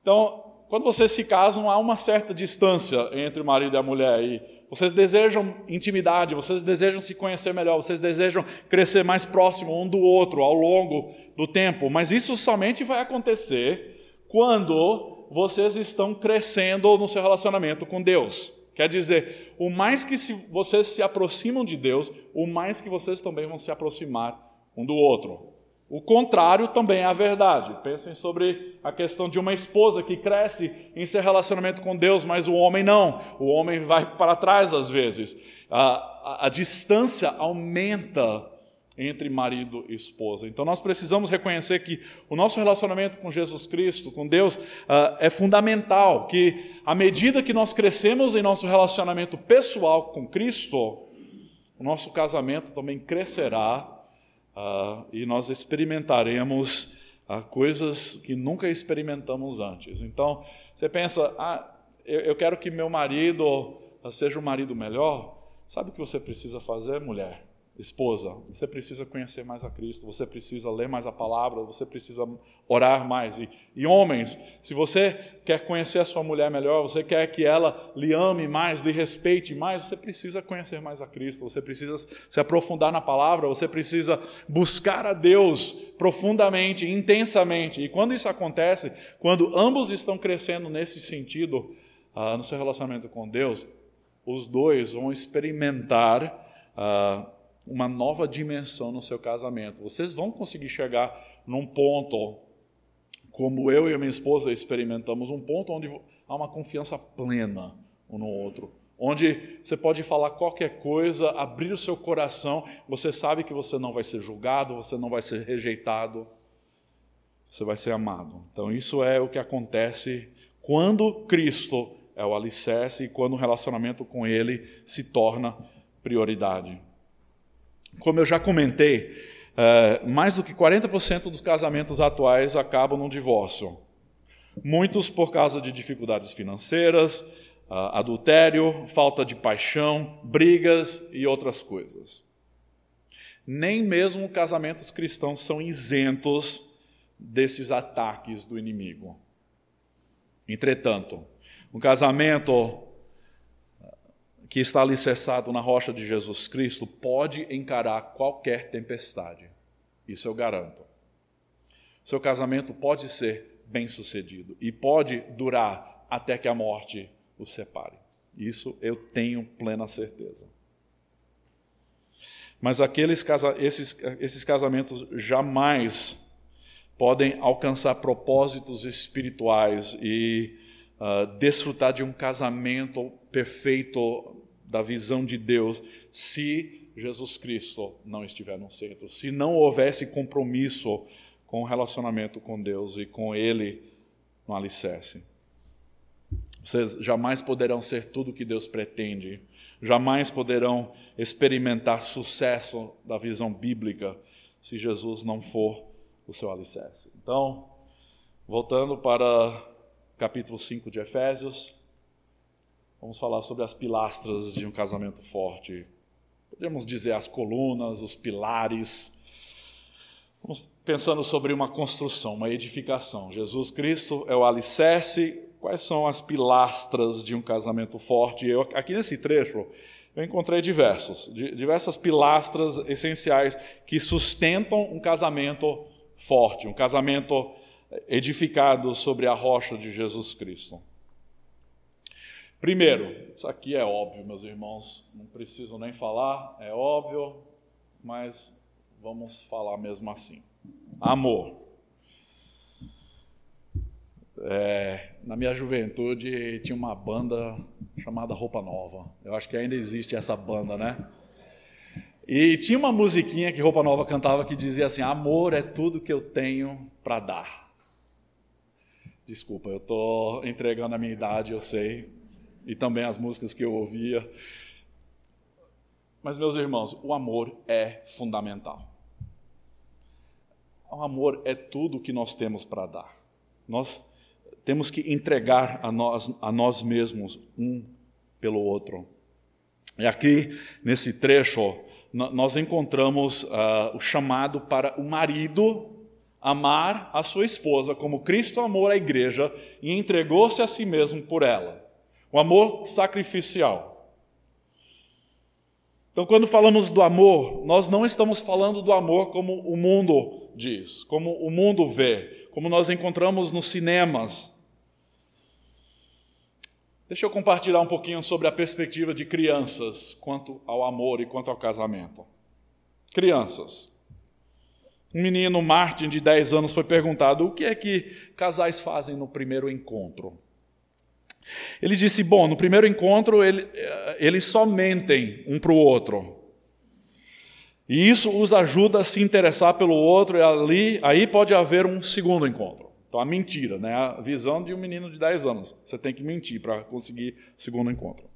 Então, quando vocês se casam, há uma certa distância entre o marido e a mulher. E vocês desejam intimidade, vocês desejam se conhecer melhor, vocês desejam crescer mais próximo um do outro ao longo do tempo. Mas isso somente vai acontecer quando vocês estão crescendo no seu relacionamento com Deus. Quer dizer, o mais que vocês se aproximam de Deus, o mais que vocês também vão se aproximar um do outro. O contrário também é a verdade. Pensem sobre a questão de uma esposa que cresce em seu relacionamento com Deus, mas o homem não. O homem vai para trás às vezes. A, a, a distância aumenta entre marido e esposa. Então nós precisamos reconhecer que o nosso relacionamento com Jesus Cristo, com Deus, uh, é fundamental. Que à medida que nós crescemos em nosso relacionamento pessoal com Cristo, o nosso casamento também crescerá uh, e nós experimentaremos uh, coisas que nunca experimentamos antes. Então, você pensa, ah, eu, eu quero que meu marido seja um marido melhor. Sabe o que você precisa fazer, mulher? Esposa, você precisa conhecer mais a Cristo, você precisa ler mais a palavra, você precisa orar mais. E, e, homens, se você quer conhecer a sua mulher melhor, você quer que ela lhe ame mais, lhe respeite mais, você precisa conhecer mais a Cristo, você precisa se aprofundar na palavra, você precisa buscar a Deus profundamente, intensamente. E quando isso acontece, quando ambos estão crescendo nesse sentido, ah, no seu relacionamento com Deus, os dois vão experimentar. Ah, uma nova dimensão no seu casamento. Vocês vão conseguir chegar num ponto, como eu e a minha esposa experimentamos, um ponto onde há uma confiança plena um no outro. Onde você pode falar qualquer coisa, abrir o seu coração, você sabe que você não vai ser julgado, você não vai ser rejeitado, você vai ser amado. Então, isso é o que acontece quando Cristo é o alicerce e quando o relacionamento com Ele se torna prioridade. Como eu já comentei, uh, mais do que 40% dos casamentos atuais acabam num divórcio. Muitos por causa de dificuldades financeiras, uh, adultério, falta de paixão, brigas e outras coisas. Nem mesmo casamentos cristãos são isentos desses ataques do inimigo. Entretanto, um casamento que está alicerçado na rocha de Jesus Cristo pode encarar qualquer tempestade. Isso eu garanto. Seu casamento pode ser bem-sucedido e pode durar até que a morte o separe. Isso eu tenho plena certeza. Mas aqueles esses, esses casamentos jamais podem alcançar propósitos espirituais e uh, desfrutar de um casamento perfeito da visão de Deus se Jesus Cristo não estiver no centro, se não houvesse compromisso com o relacionamento com Deus e com Ele no alicerce. Vocês jamais poderão ser tudo o que Deus pretende, jamais poderão experimentar sucesso da visão bíblica se Jesus não for o seu alicerce. Então, voltando para capítulo 5 de Efésios, Vamos falar sobre as pilastras de um casamento forte. Podemos dizer as colunas, os pilares. Vamos pensando sobre uma construção, uma edificação. Jesus Cristo é o alicerce. Quais são as pilastras de um casamento forte? Eu, aqui nesse trecho, eu encontrei diversos, diversas pilastras essenciais que sustentam um casamento forte, um casamento edificado sobre a rocha de Jesus Cristo. Primeiro, isso aqui é óbvio, meus irmãos, não preciso nem falar, é óbvio, mas vamos falar mesmo assim. Amor. É, na minha juventude tinha uma banda chamada Roupa Nova. Eu acho que ainda existe essa banda, né? E tinha uma musiquinha que Roupa Nova cantava que dizia assim: Amor é tudo que eu tenho para dar. Desculpa, eu estou entregando a minha idade, eu sei, e também as músicas que eu ouvia. Mas, meus irmãos, o amor é fundamental. O amor é tudo que nós temos para dar. Nós temos que entregar a nós, a nós mesmos um pelo outro. E aqui, nesse trecho, nós encontramos uh, o chamado para o marido amar a sua esposa como Cristo amou a igreja e entregou-se a si mesmo por ela. O amor sacrificial. Então, quando falamos do amor, nós não estamos falando do amor como o mundo diz, como o mundo vê, como nós encontramos nos cinemas. Deixa eu compartilhar um pouquinho sobre a perspectiva de crianças quanto ao amor e quanto ao casamento. Crianças. Um menino, Martin, de 10 anos, foi perguntado o que é que casais fazem no primeiro encontro. Ele disse: Bom, no primeiro encontro ele, eles só mentem um para o outro. E isso os ajuda a se interessar pelo outro, e ali, aí pode haver um segundo encontro. Então, a mentira, né? a visão de um menino de 10 anos. Você tem que mentir para conseguir segundo encontro.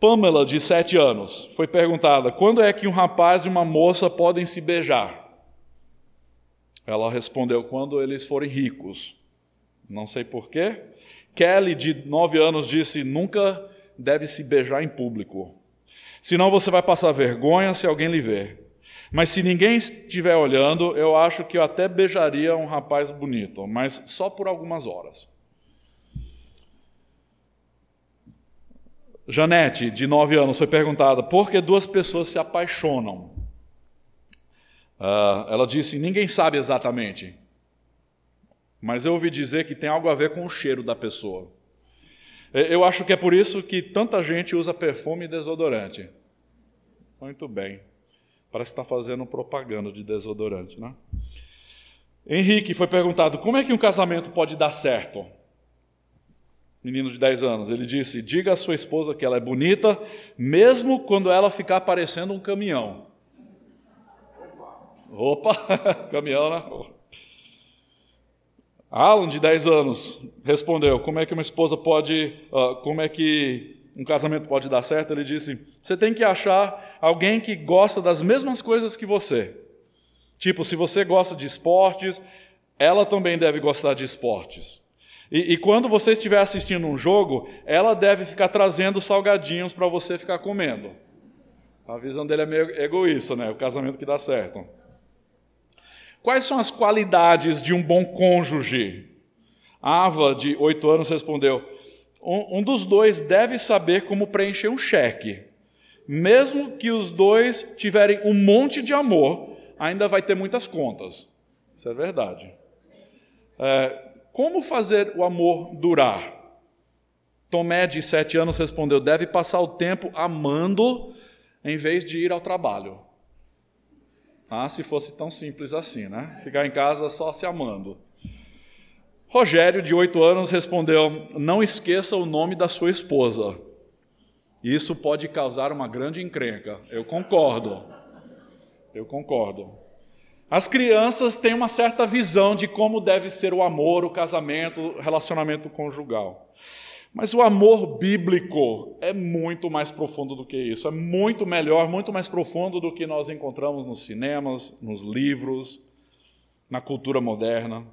Pamela, de 7 anos, foi perguntada: quando é que um rapaz e uma moça podem se beijar? Ela respondeu: quando eles forem ricos. Não sei porquê. Kelly, de nove anos, disse: nunca deve se beijar em público. Senão você vai passar vergonha se alguém lhe ver. Mas se ninguém estiver olhando, eu acho que eu até beijaria um rapaz bonito, mas só por algumas horas. Janete, de 9 anos, foi perguntada por que duas pessoas se apaixonam. Uh, ela disse: ninguém sabe exatamente, mas eu ouvi dizer que tem algo a ver com o cheiro da pessoa. Eu acho que é por isso que tanta gente usa perfume e desodorante. Muito bem. Parece que está fazendo propaganda de desodorante, né? Henrique foi perguntado: como é que um casamento pode dar certo? Menino de 10 anos, ele disse: diga à sua esposa que ela é bonita, mesmo quando ela ficar parecendo um caminhão. Opa, [LAUGHS] caminhão, né? Alan, de 10 anos, respondeu: Como é que uma esposa pode. Uh, como é que um casamento pode dar certo? Ele disse: Você tem que achar alguém que gosta das mesmas coisas que você. Tipo, se você gosta de esportes, ela também deve gostar de esportes. E, e quando você estiver assistindo um jogo, ela deve ficar trazendo salgadinhos para você ficar comendo. A visão dele é meio egoísta, né? O casamento que dá certo. Quais são as qualidades de um bom cônjuge? Ava, de oito anos, respondeu: um, um dos dois deve saber como preencher um cheque. Mesmo que os dois tiverem um monte de amor, ainda vai ter muitas contas. Isso é verdade. É, como fazer o amor durar? Tomé, de sete anos, respondeu: deve passar o tempo amando em vez de ir ao trabalho. Ah, se fosse tão simples assim, né? Ficar em casa só se amando. Rogério, de oito anos, respondeu: Não esqueça o nome da sua esposa. Isso pode causar uma grande encrenca. Eu concordo. Eu concordo. As crianças têm uma certa visão de como deve ser o amor, o casamento, o relacionamento conjugal. Mas o amor bíblico é muito mais profundo do que isso, é muito melhor, muito mais profundo do que nós encontramos nos cinemas, nos livros, na cultura moderna.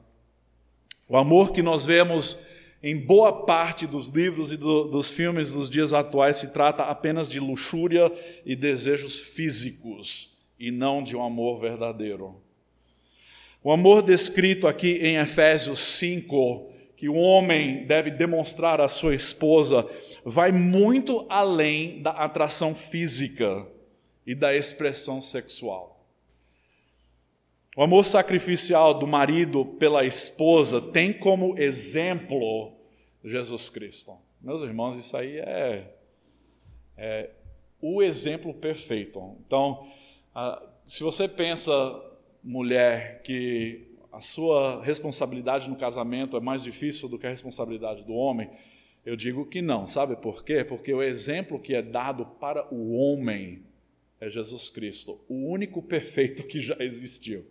O amor que nós vemos em boa parte dos livros e do, dos filmes dos dias atuais se trata apenas de luxúria e desejos físicos, e não de um amor verdadeiro. O amor descrito aqui em Efésios 5 que o homem deve demonstrar à sua esposa vai muito além da atração física e da expressão sexual. O amor sacrificial do marido pela esposa tem como exemplo Jesus Cristo. Meus irmãos, isso aí é, é o exemplo perfeito. Então, se você pensa, mulher, que a sua responsabilidade no casamento é mais difícil do que a responsabilidade do homem? Eu digo que não. Sabe por quê? Porque o exemplo que é dado para o homem é Jesus Cristo, o único perfeito que já existiu.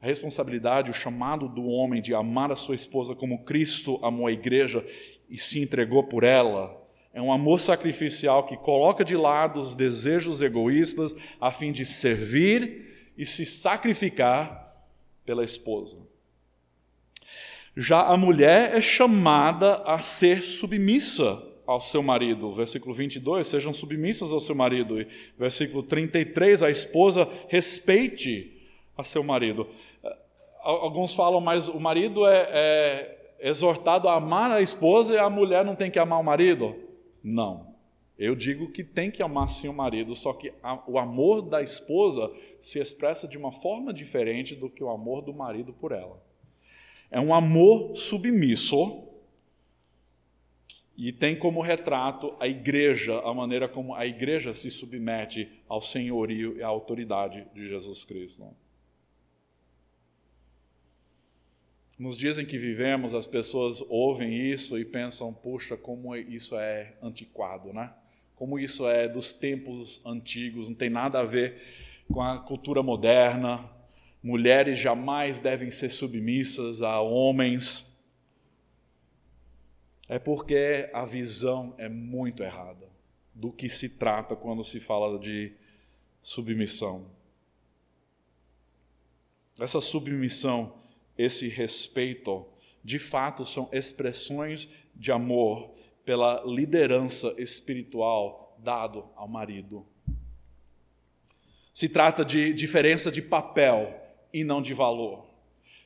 A responsabilidade, o chamado do homem de amar a sua esposa como Cristo amou a igreja e se entregou por ela, é um amor sacrificial que coloca de lado os desejos egoístas a fim de servir e se sacrificar pela esposa. Já a mulher é chamada a ser submissa ao seu marido. Versículo 22, sejam submissas ao seu marido. E versículo 33, a esposa respeite a seu marido. Alguns falam, mas o marido é, é exortado a amar a esposa e a mulher não tem que amar o marido? Não. Eu digo que tem que amar sim o marido, só que a, o amor da esposa se expressa de uma forma diferente do que o amor do marido por ela. É um amor submisso e tem como retrato a igreja, a maneira como a igreja se submete ao senhorio e à autoridade de Jesus Cristo. Nos dias em que vivemos, as pessoas ouvem isso e pensam, puxa, como isso é antiquado, né? Como isso é dos tempos antigos, não tem nada a ver com a cultura moderna. Mulheres jamais devem ser submissas a homens. É porque a visão é muito errada do que se trata quando se fala de submissão. Essa submissão, esse respeito, de fato são expressões de amor pela liderança espiritual dado ao marido. Se trata de diferença de papel e não de valor.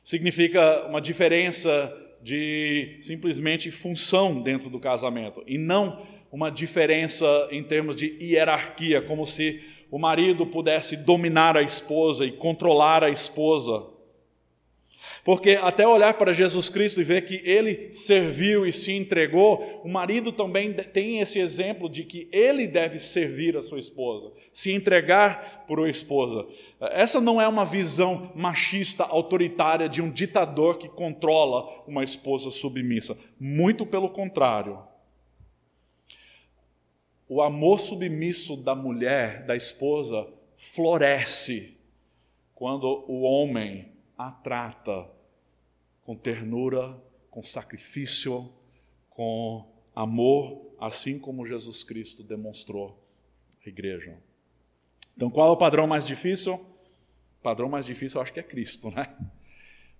Significa uma diferença de simplesmente função dentro do casamento e não uma diferença em termos de hierarquia, como se o marido pudesse dominar a esposa e controlar a esposa. Porque até olhar para Jesus Cristo e ver que ele serviu e se entregou, o marido também tem esse exemplo de que ele deve servir a sua esposa, se entregar por uma esposa. Essa não é uma visão machista, autoritária de um ditador que controla uma esposa submissa. Muito pelo contrário. O amor submisso da mulher, da esposa, floresce quando o homem a trata com ternura, com sacrifício, com amor, assim como Jesus Cristo demonstrou à igreja. Então, qual é o padrão mais difícil? O padrão mais difícil eu acho que é Cristo, né?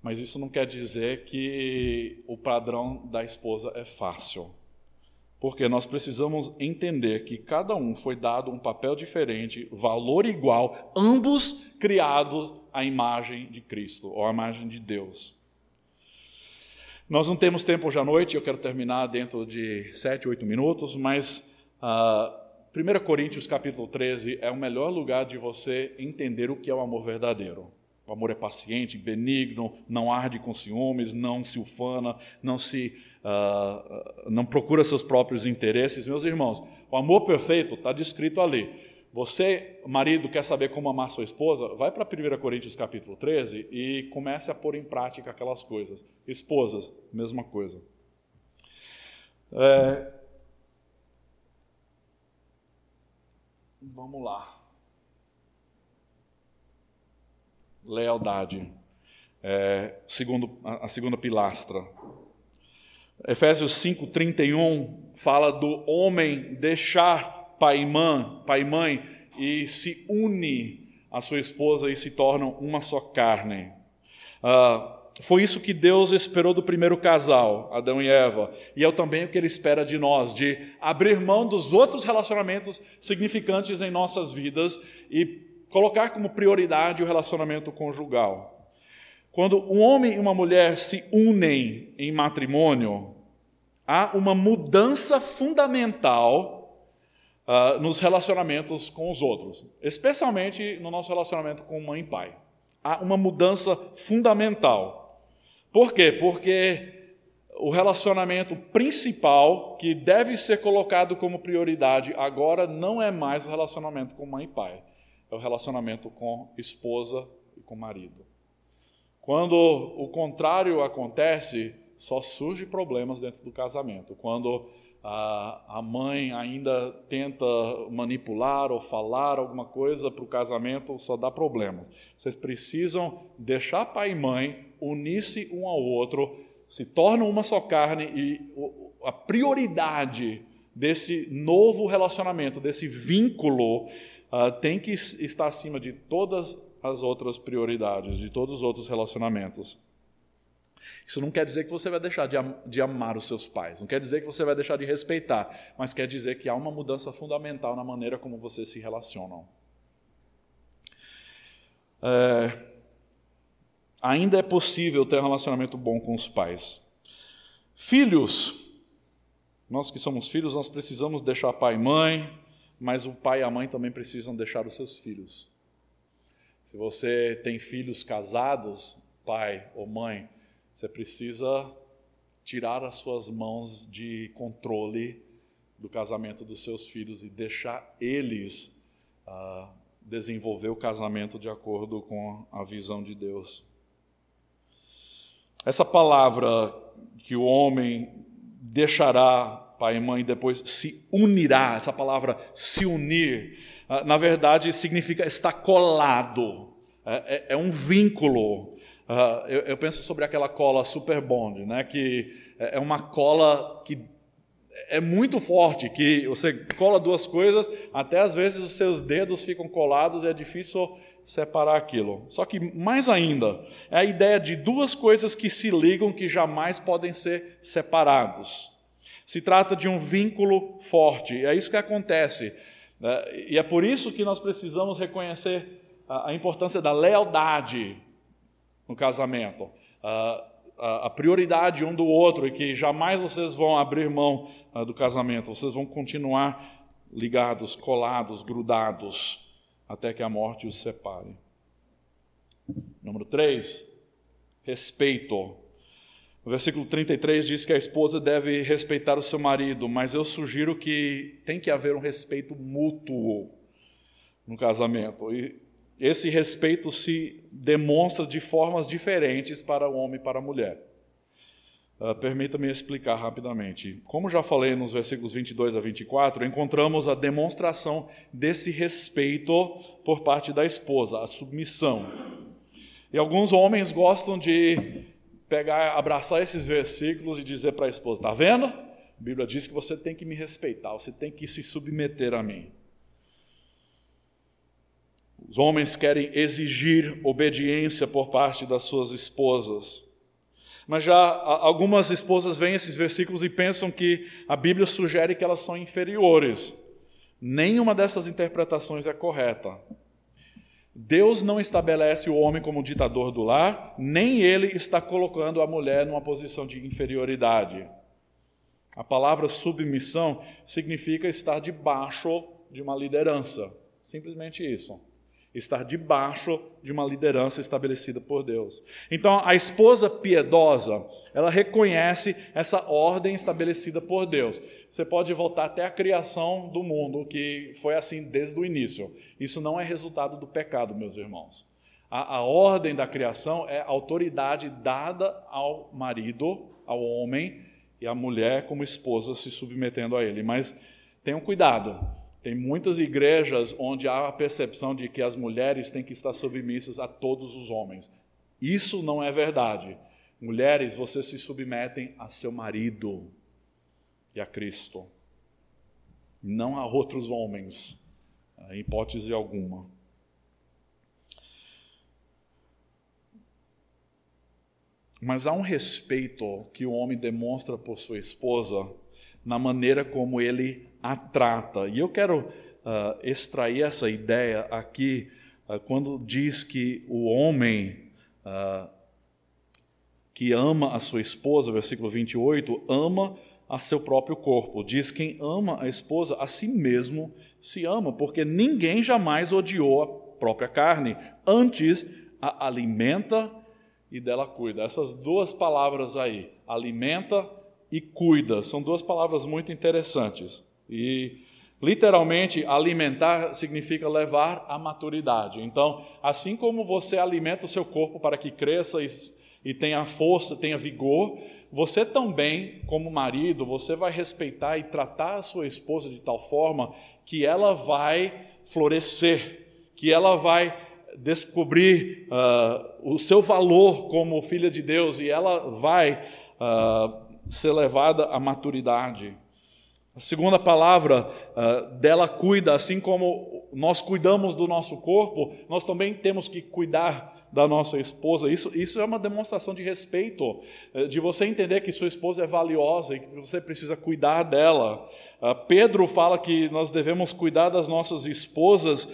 Mas isso não quer dizer que o padrão da esposa é fácil. Porque nós precisamos entender que cada um foi dado um papel diferente, valor igual, ambos criados à imagem de Cristo, ou à imagem de Deus. Nós não temos tempo hoje à noite, eu quero terminar dentro de sete, oito minutos, mas uh, ah, 1 Coríntios capítulo 13 é o melhor lugar de você entender o que é o amor verdadeiro. O amor é paciente, benigno, não arde com ciúmes, não se ufana, não se uh, não procura seus próprios interesses. Meus irmãos, o amor perfeito está descrito ali. Você, marido, quer saber como amar sua esposa? Vai para 1 Coríntios capítulo 13 e comece a pôr em prática aquelas coisas. Esposas, mesma coisa. É... Vamos lá. Lealdade. É, segundo, a segunda pilastra. Efésios 5,31 fala do homem deixar pai e mãe, pai e mãe e se une à sua esposa e se tornam uma só carne. Uh, foi isso que Deus esperou do primeiro casal, Adão e Eva, e é também o que Ele espera de nós, de abrir mão dos outros relacionamentos significantes em nossas vidas e colocar como prioridade o relacionamento conjugal. Quando um homem e uma mulher se unem em matrimônio, há uma mudança fundamental uh, nos relacionamentos com os outros, especialmente no nosso relacionamento com mãe e pai. Há uma mudança fundamental. Por quê? Porque o relacionamento principal que deve ser colocado como prioridade agora não é mais o relacionamento com mãe e pai, é o relacionamento com esposa e com marido. Quando o contrário acontece, só surge problemas dentro do casamento. Quando a, mãe ainda tenta manipular ou falar alguma coisa para o casamento, só dá problemas. Vocês precisam deixar pai e mãe unir-se um ao outro, se tornam uma só carne e a prioridade desse novo relacionamento, desse vínculo, uh, tem que estar acima de todas as outras prioridades, de todos os outros relacionamentos. Isso não quer dizer que você vai deixar de, am de amar os seus pais, não quer dizer que você vai deixar de respeitar, mas quer dizer que há uma mudança fundamental na maneira como vocês se relacionam. É, ainda é possível ter um relacionamento bom com os pais. Filhos, nós que somos filhos, nós precisamos deixar pai e mãe, mas o pai e a mãe também precisam deixar os seus filhos. Se você tem filhos casados, pai ou mãe, você precisa tirar as suas mãos de controle do casamento dos seus filhos e deixar eles uh, desenvolver o casamento de acordo com a visão de Deus. Essa palavra que o homem deixará pai e mãe depois se unirá, essa palavra se unir, uh, na verdade significa estar colado, é, é, é um vínculo Uh, eu, eu, penso sobre aquela cola Super Bond, né, que é, é uma cola que é muito forte, que você cola duas coisas, até às vezes os seus dedos ficam colados e é difícil separar aquilo. Só que mais ainda, é a ideia de duas coisas que se ligam que jamais podem ser separados. Se trata de um vínculo forte, é isso que acontece. Né? E é por isso que nós precisamos reconhecer a importância da lealdade no casamento, a, prioridade um do outro, e que jamais vocês vão abrir mão ah, do casamento, vocês vão continuar ligados, colados, grudados, até que a morte os separe. Número 3, respeito. O versículo 33 diz que a esposa deve respeitar o seu marido, mas eu sugiro que tem que haver um respeito mútuo no casamento. E esse respeito se demonstra de formas diferentes para o homem e para a mulher. Uh, Permita-me explicar rapidamente. Como já falei nos versículos 22 a 24, encontramos a demonstração desse respeito por parte da esposa, a submissão. E alguns homens gostam de pegar, abraçar esses versículos e dizer para a esposa: está vendo? A Bíblia diz que você tem que me respeitar, você tem que se submeter a mim. Os homens querem exigir obediência por parte das suas esposas. Mas já algumas esposas veem esses versículos e pensam que a Bíblia sugere que elas são inferiores. Nenhuma dessas interpretações é correta. Deus não estabelece o homem como ditador do lar, nem ele está colocando a mulher numa posição de inferioridade. A palavra submissão significa estar debaixo de uma liderança. Simplesmente isso estar debaixo de uma liderança estabelecida por Deus. Então, a esposa piedosa, ela reconhece essa ordem estabelecida por Deus. Você pode voltar até a criação do mundo, que foi assim desde o início. Isso não é resultado do pecado, meus irmãos. A, a ordem da criação é a autoridade dada ao marido, ao homem, e à mulher como esposa se submetendo a ele. Mas tenham cuidado tem muitas igrejas onde há a percepção de que as mulheres têm que estar submissas a todos os homens. Isso não é verdade. Mulheres, vocês se submetem a seu marido e a Cristo, não a outros homens, em hipótese alguma. Mas há um respeito que o homem demonstra por sua esposa na maneira como ele a trata. E eu quero uh, extrair essa ideia aqui uh, quando diz que o homem uh, que ama a sua esposa, versículo 28, ama a seu próprio corpo. Diz: quem ama a esposa, a si mesmo se ama, porque ninguém jamais odiou a própria carne, antes a alimenta e dela cuida. Essas duas palavras aí, alimenta e cuida, são duas palavras muito interessantes. E literalmente alimentar significa levar à maturidade. Então, assim como você alimenta o seu corpo para que cresça e, e tenha força, tenha vigor, você também, como marido, você vai respeitar e tratar a sua esposa de tal forma que ela vai florescer, que ela vai descobrir uh, o seu valor como filha de Deus e ela vai uh, ser levada à maturidade. A segunda palavra uh, dela cuida, assim como nós cuidamos do nosso corpo, nós também temos que cuidar da nossa esposa. Isso, isso é uma demonstração de respeito, uh, de você entender que sua esposa é valiosa e que você precisa cuidar dela. Uh, Pedro fala que nós devemos cuidar das nossas esposas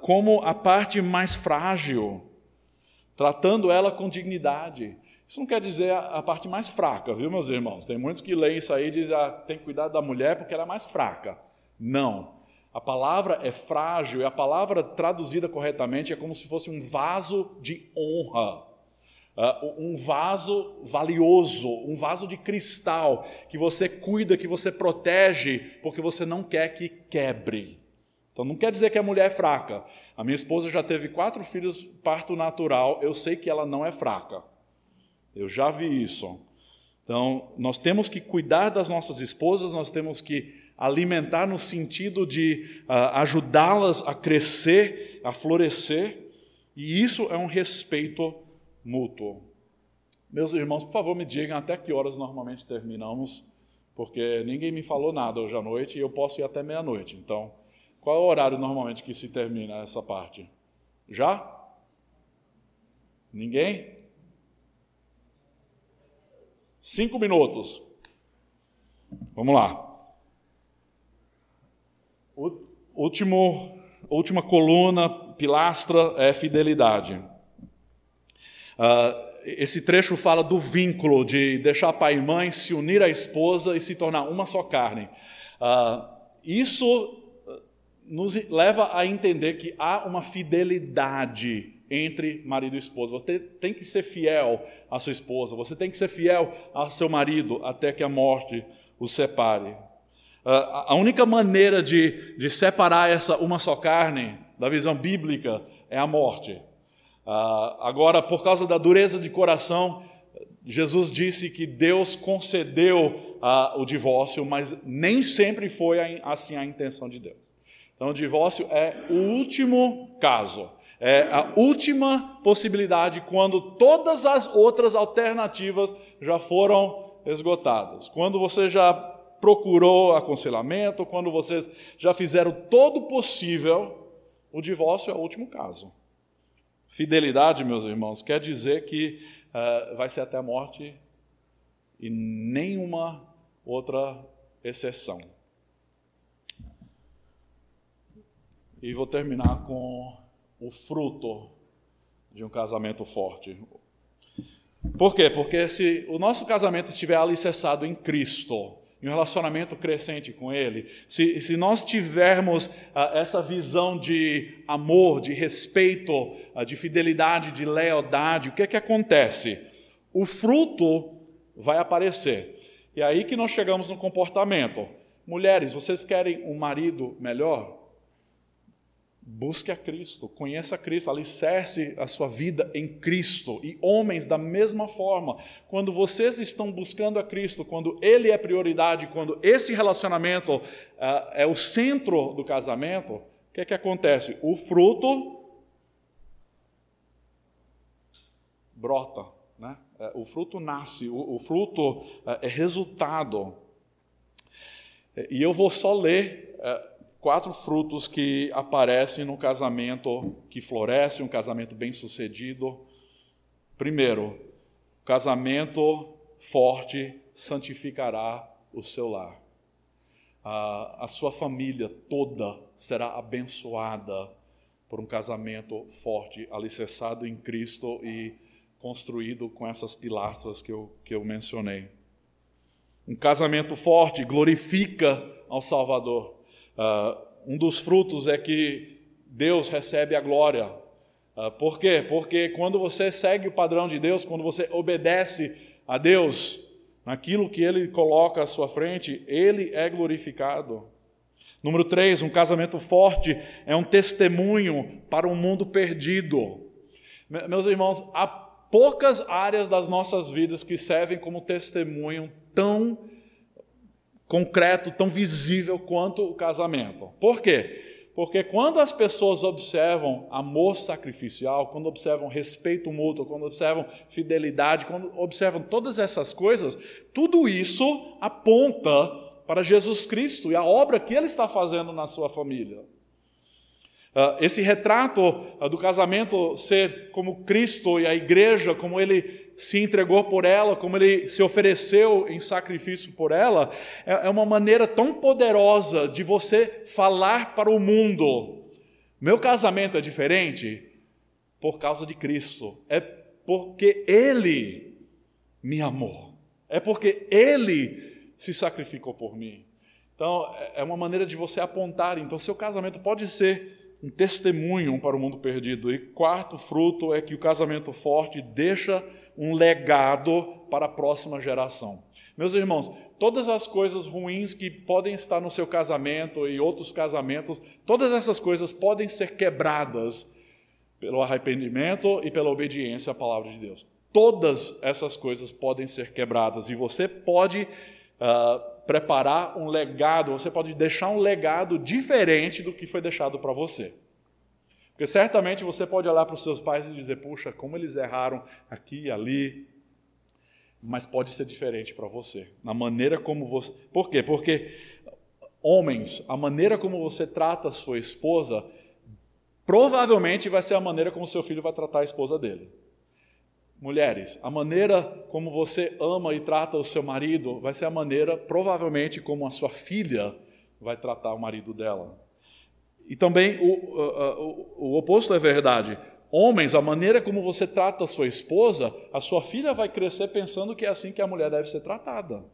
como a parte mais frágil, tratando ela com dignidade. Isso não quer dizer a, a, parte mais fraca, viu, meus irmãos? Tem muitos que leem isso aí e dizem, ah, tem que cuidar da mulher porque ela é mais fraca. Não. A palavra é frágil e a palavra traduzida corretamente é como se fosse um vaso de honra. Uh, um vaso valioso, um vaso de cristal que você cuida, que você protege, porque você não quer que quebre. Então não quer dizer que a mulher é fraca. A minha esposa já teve quatro filhos parto natural, eu sei que ela não é fraca. Eu já vi isso. Então, nós temos que cuidar das nossas esposas, nós temos que alimentar no sentido de uh, ajudá-las a crescer, a florescer, e isso é um respeito mútuo. Meus irmãos, por favor, me digam até que horas normalmente terminamos, porque ninguém me falou nada hoje à noite e eu posso ir até meia-noite. Então, qual é o horário normalmente que se termina essa parte? Já? Ninguém? Cinco minutos. Vamos lá. Último, última coluna, pilastra, é fidelidade. Uh, esse trecho fala do vínculo de deixar pai e mãe, se unir à esposa e se tornar uma só carne. Uh, isso nos leva a entender que há uma fidelidade entre marido e esposa. Você tem que ser fiel à sua esposa, você tem que ser fiel ao seu marido até que a morte os separe. Ah, a única maneira de, de separar essa uma só carne da visão bíblica é a morte. Ah, agora, por causa da dureza de coração, Jesus disse que Deus concedeu uh, o divórcio, mas nem sempre foi assim a intenção de Deus. Então, o divórcio é o último caso, é a última possibilidade quando todas as outras alternativas já foram esgotadas. Quando você já procurou aconselhamento, quando vocês já fizeram todo o possível, o divórcio é o último caso. Fidelidade, meus irmãos, quer dizer que uh, vai ser até a morte e nenhuma outra exceção. E vou terminar com o fruto de um casamento forte. Por quê? Porque se o nosso casamento estiver alicerçado em Cristo, em um relacionamento crescente com Ele, se, se nós tivermos ah, essa visão de amor, de respeito, ah, de fidelidade, de lealdade, o que é que acontece? O fruto vai aparecer. E é aí que nós chegamos no comportamento. Mulheres, vocês querem um marido melhor? Busque a Cristo, conheça a Cristo, alicerce a sua vida em Cristo. E homens, da mesma forma, quando vocês estão buscando a Cristo, quando Ele é prioridade, quando esse relacionamento uh, é o centro do casamento, o que é que acontece? O fruto brota, né? É, o fruto nasce, o, o fruto uh, é resultado. E eu vou só ler. Uh, quatro frutos que aparecem no casamento que floresce, um casamento bem-sucedido. Primeiro, casamento forte santificará o seu lar. A, a sua família toda será abençoada por um casamento forte, alicerçado em Cristo e construído com essas pilastras que eu, que eu mencionei. Um casamento forte glorifica ao Salvador. Uh, um dos frutos é que Deus recebe a glória. Uh, por quê? Porque quando você segue o padrão de Deus, quando você obedece a Deus naquilo que Ele coloca à sua frente, Ele é glorificado. Número três, um casamento forte é um testemunho para um mundo perdido. Meus irmãos, há poucas áreas das nossas vidas que servem como testemunho tão concreto, tão visível quanto o casamento. Por quê? Porque quando as pessoas observam amor sacrificial, quando observam respeito mútuo, quando observam fidelidade, quando observam todas essas coisas, tudo isso aponta para Jesus Cristo e a obra que ele está fazendo na sua família. Ah, esse retrato ah, do casamento ser como Cristo e a igreja, como ele se entregou por ela, como ele se ofereceu em sacrifício por ela, é, é uma maneira tão poderosa de você falar para o mundo: meu casamento é diferente por causa de Cristo, é porque Ele me amou, é porque Ele se sacrificou por mim. Então, é, é uma maneira de você apontar. Então, seu casamento pode ser um testemunho para o mundo perdido. E quarto fruto é que o casamento forte deixa um legado para a próxima geração. Meus irmãos, todas as coisas ruins que podem estar no seu casamento e outros casamentos, todas essas coisas podem ser quebradas pelo arrependimento e pela obediência à palavra de Deus. Todas essas coisas podem ser quebradas e você pode uh, preparar um legado, você pode deixar um legado diferente do que foi deixado para você. Porque certamente você pode olhar para os seus pais e dizer, puxa, como eles erraram aqui e ali. Mas pode ser diferente para você. Na maneira como você. Por quê? Porque, homens, a maneira como você trata a sua esposa, provavelmente vai ser a maneira como seu filho vai tratar a esposa dele. Mulheres, a maneira como você ama e trata o seu marido vai ser a maneira, provavelmente, como a sua filha vai tratar o marido dela. E também o, o, o, oposto é verdade. Homens, a maneira como você trata a sua esposa, a sua filha vai crescer pensando que é assim que a mulher deve ser tratada.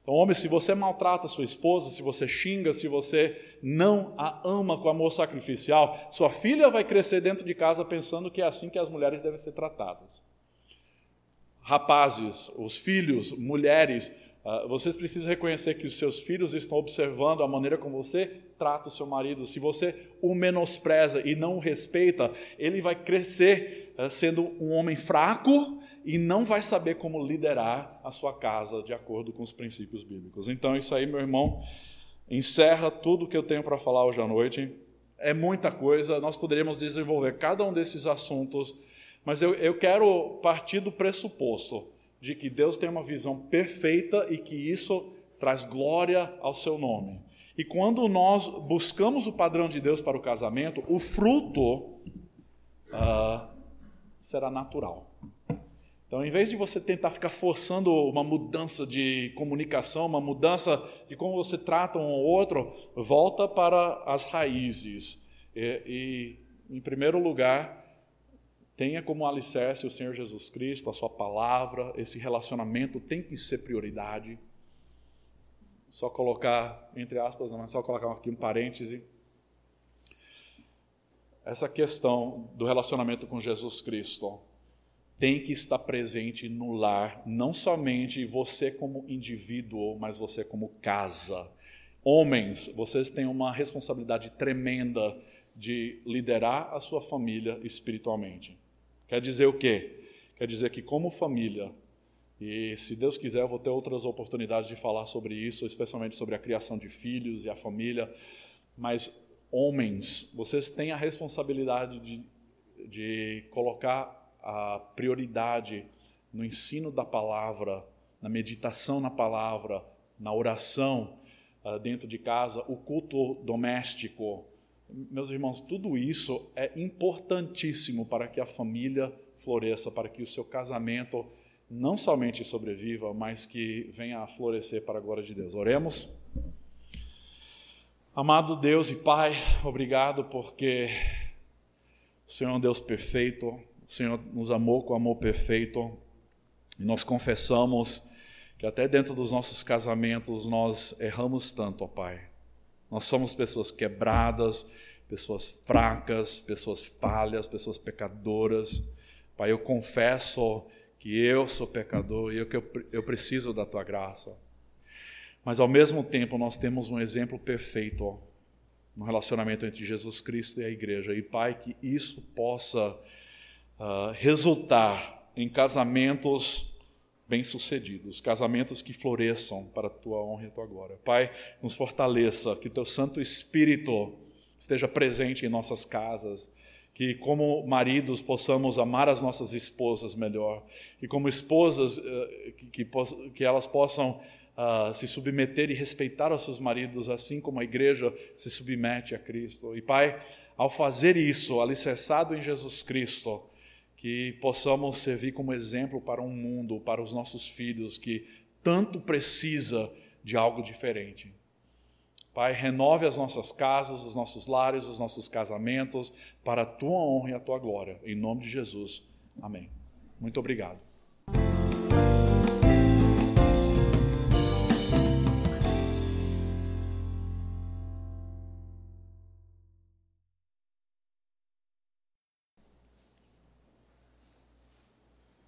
Então, homem, se você maltrata a sua esposa, se você xinga, se você não a ama com amor sacrificial, sua filha vai crescer dentro de casa pensando que é assim que as mulheres devem ser tratadas. Rapazes, os filhos, mulheres, ah, vocês precisam reconhecer que os seus filhos estão observando a maneira como você trata o seu marido. Se você o menospreza e não o respeita, ele vai crescer ah, sendo um homem fraco e não vai saber como liderar a sua casa de acordo com os princípios bíblicos. Então, isso aí, meu irmão, encerra tudo que eu tenho para falar hoje à noite. É muita coisa, nós poderíamos desenvolver cada um desses assuntos, mas eu, eu quero partir do pressuposto de que Deus tem uma visão perfeita e que isso traz glória ao seu nome. E quando nós buscamos o padrão de Deus para o casamento, o fruto uh, será natural. Então, em vez de você tentar ficar forçando uma mudança de comunicação, uma mudança de como você trata um ou outro, volta para as raízes. E, e em primeiro lugar, Tenha como alicerce o Senhor Jesus Cristo, a Sua palavra, esse relacionamento tem que ser prioridade. Só colocar, entre aspas, não é só colocar aqui um parêntese. Essa questão do relacionamento com Jesus Cristo tem que estar presente no lar, não somente você como indivíduo, mas você como casa. Homens, vocês têm uma responsabilidade tremenda de liderar a sua família espiritualmente. Quer dizer o quê? Quer dizer que, como família, e se Deus quiser, eu vou ter outras oportunidades de falar sobre isso, especialmente sobre a criação de filhos e a família. Mas, homens, vocês têm a responsabilidade de, de colocar a prioridade no ensino da palavra, na meditação na palavra, na oração uh, dentro de casa, o culto doméstico, meus irmãos, tudo isso é importantíssimo para que a família floresça, para que o seu casamento não somente sobreviva, mas que venha a florescer para a glória de Deus. Oremos. Amado Deus e Pai, obrigado porque o Senhor é um Deus perfeito, o Senhor nos amou com amor perfeito e nós confessamos que até dentro dos nossos casamentos nós erramos tanto, ó Pai. Nós somos pessoas quebradas, pessoas fracas, pessoas falhas, pessoas pecadoras. Pai, eu confesso que eu sou pecador e que eu, eu preciso da tua graça. Mas ao mesmo tempo nós temos um exemplo perfeito no relacionamento entre Jesus Cristo e a igreja. E Pai, que isso possa uh, resultar em casamentos bem-sucedidos, casamentos que floresçam para a tua honra e a tua glória. Pai, nos fortaleça, que o teu Santo Espírito esteja presente em nossas casas, que como maridos possamos amar as nossas esposas melhor, e como esposas eh, que, que, que elas possam uh, se submeter e respeitar os seus maridos, assim como a igreja se submete a Cristo. E Pai, ao fazer isso, alicerçado em Jesus Cristo, que possamos servir como exemplo para um mundo, para os nossos filhos que tanto precisa de algo diferente. Pai, renove as nossas casas, os nossos lares, os nossos casamentos, para a tua honra e a tua glória. Em nome de Jesus. Amém. Muito obrigado.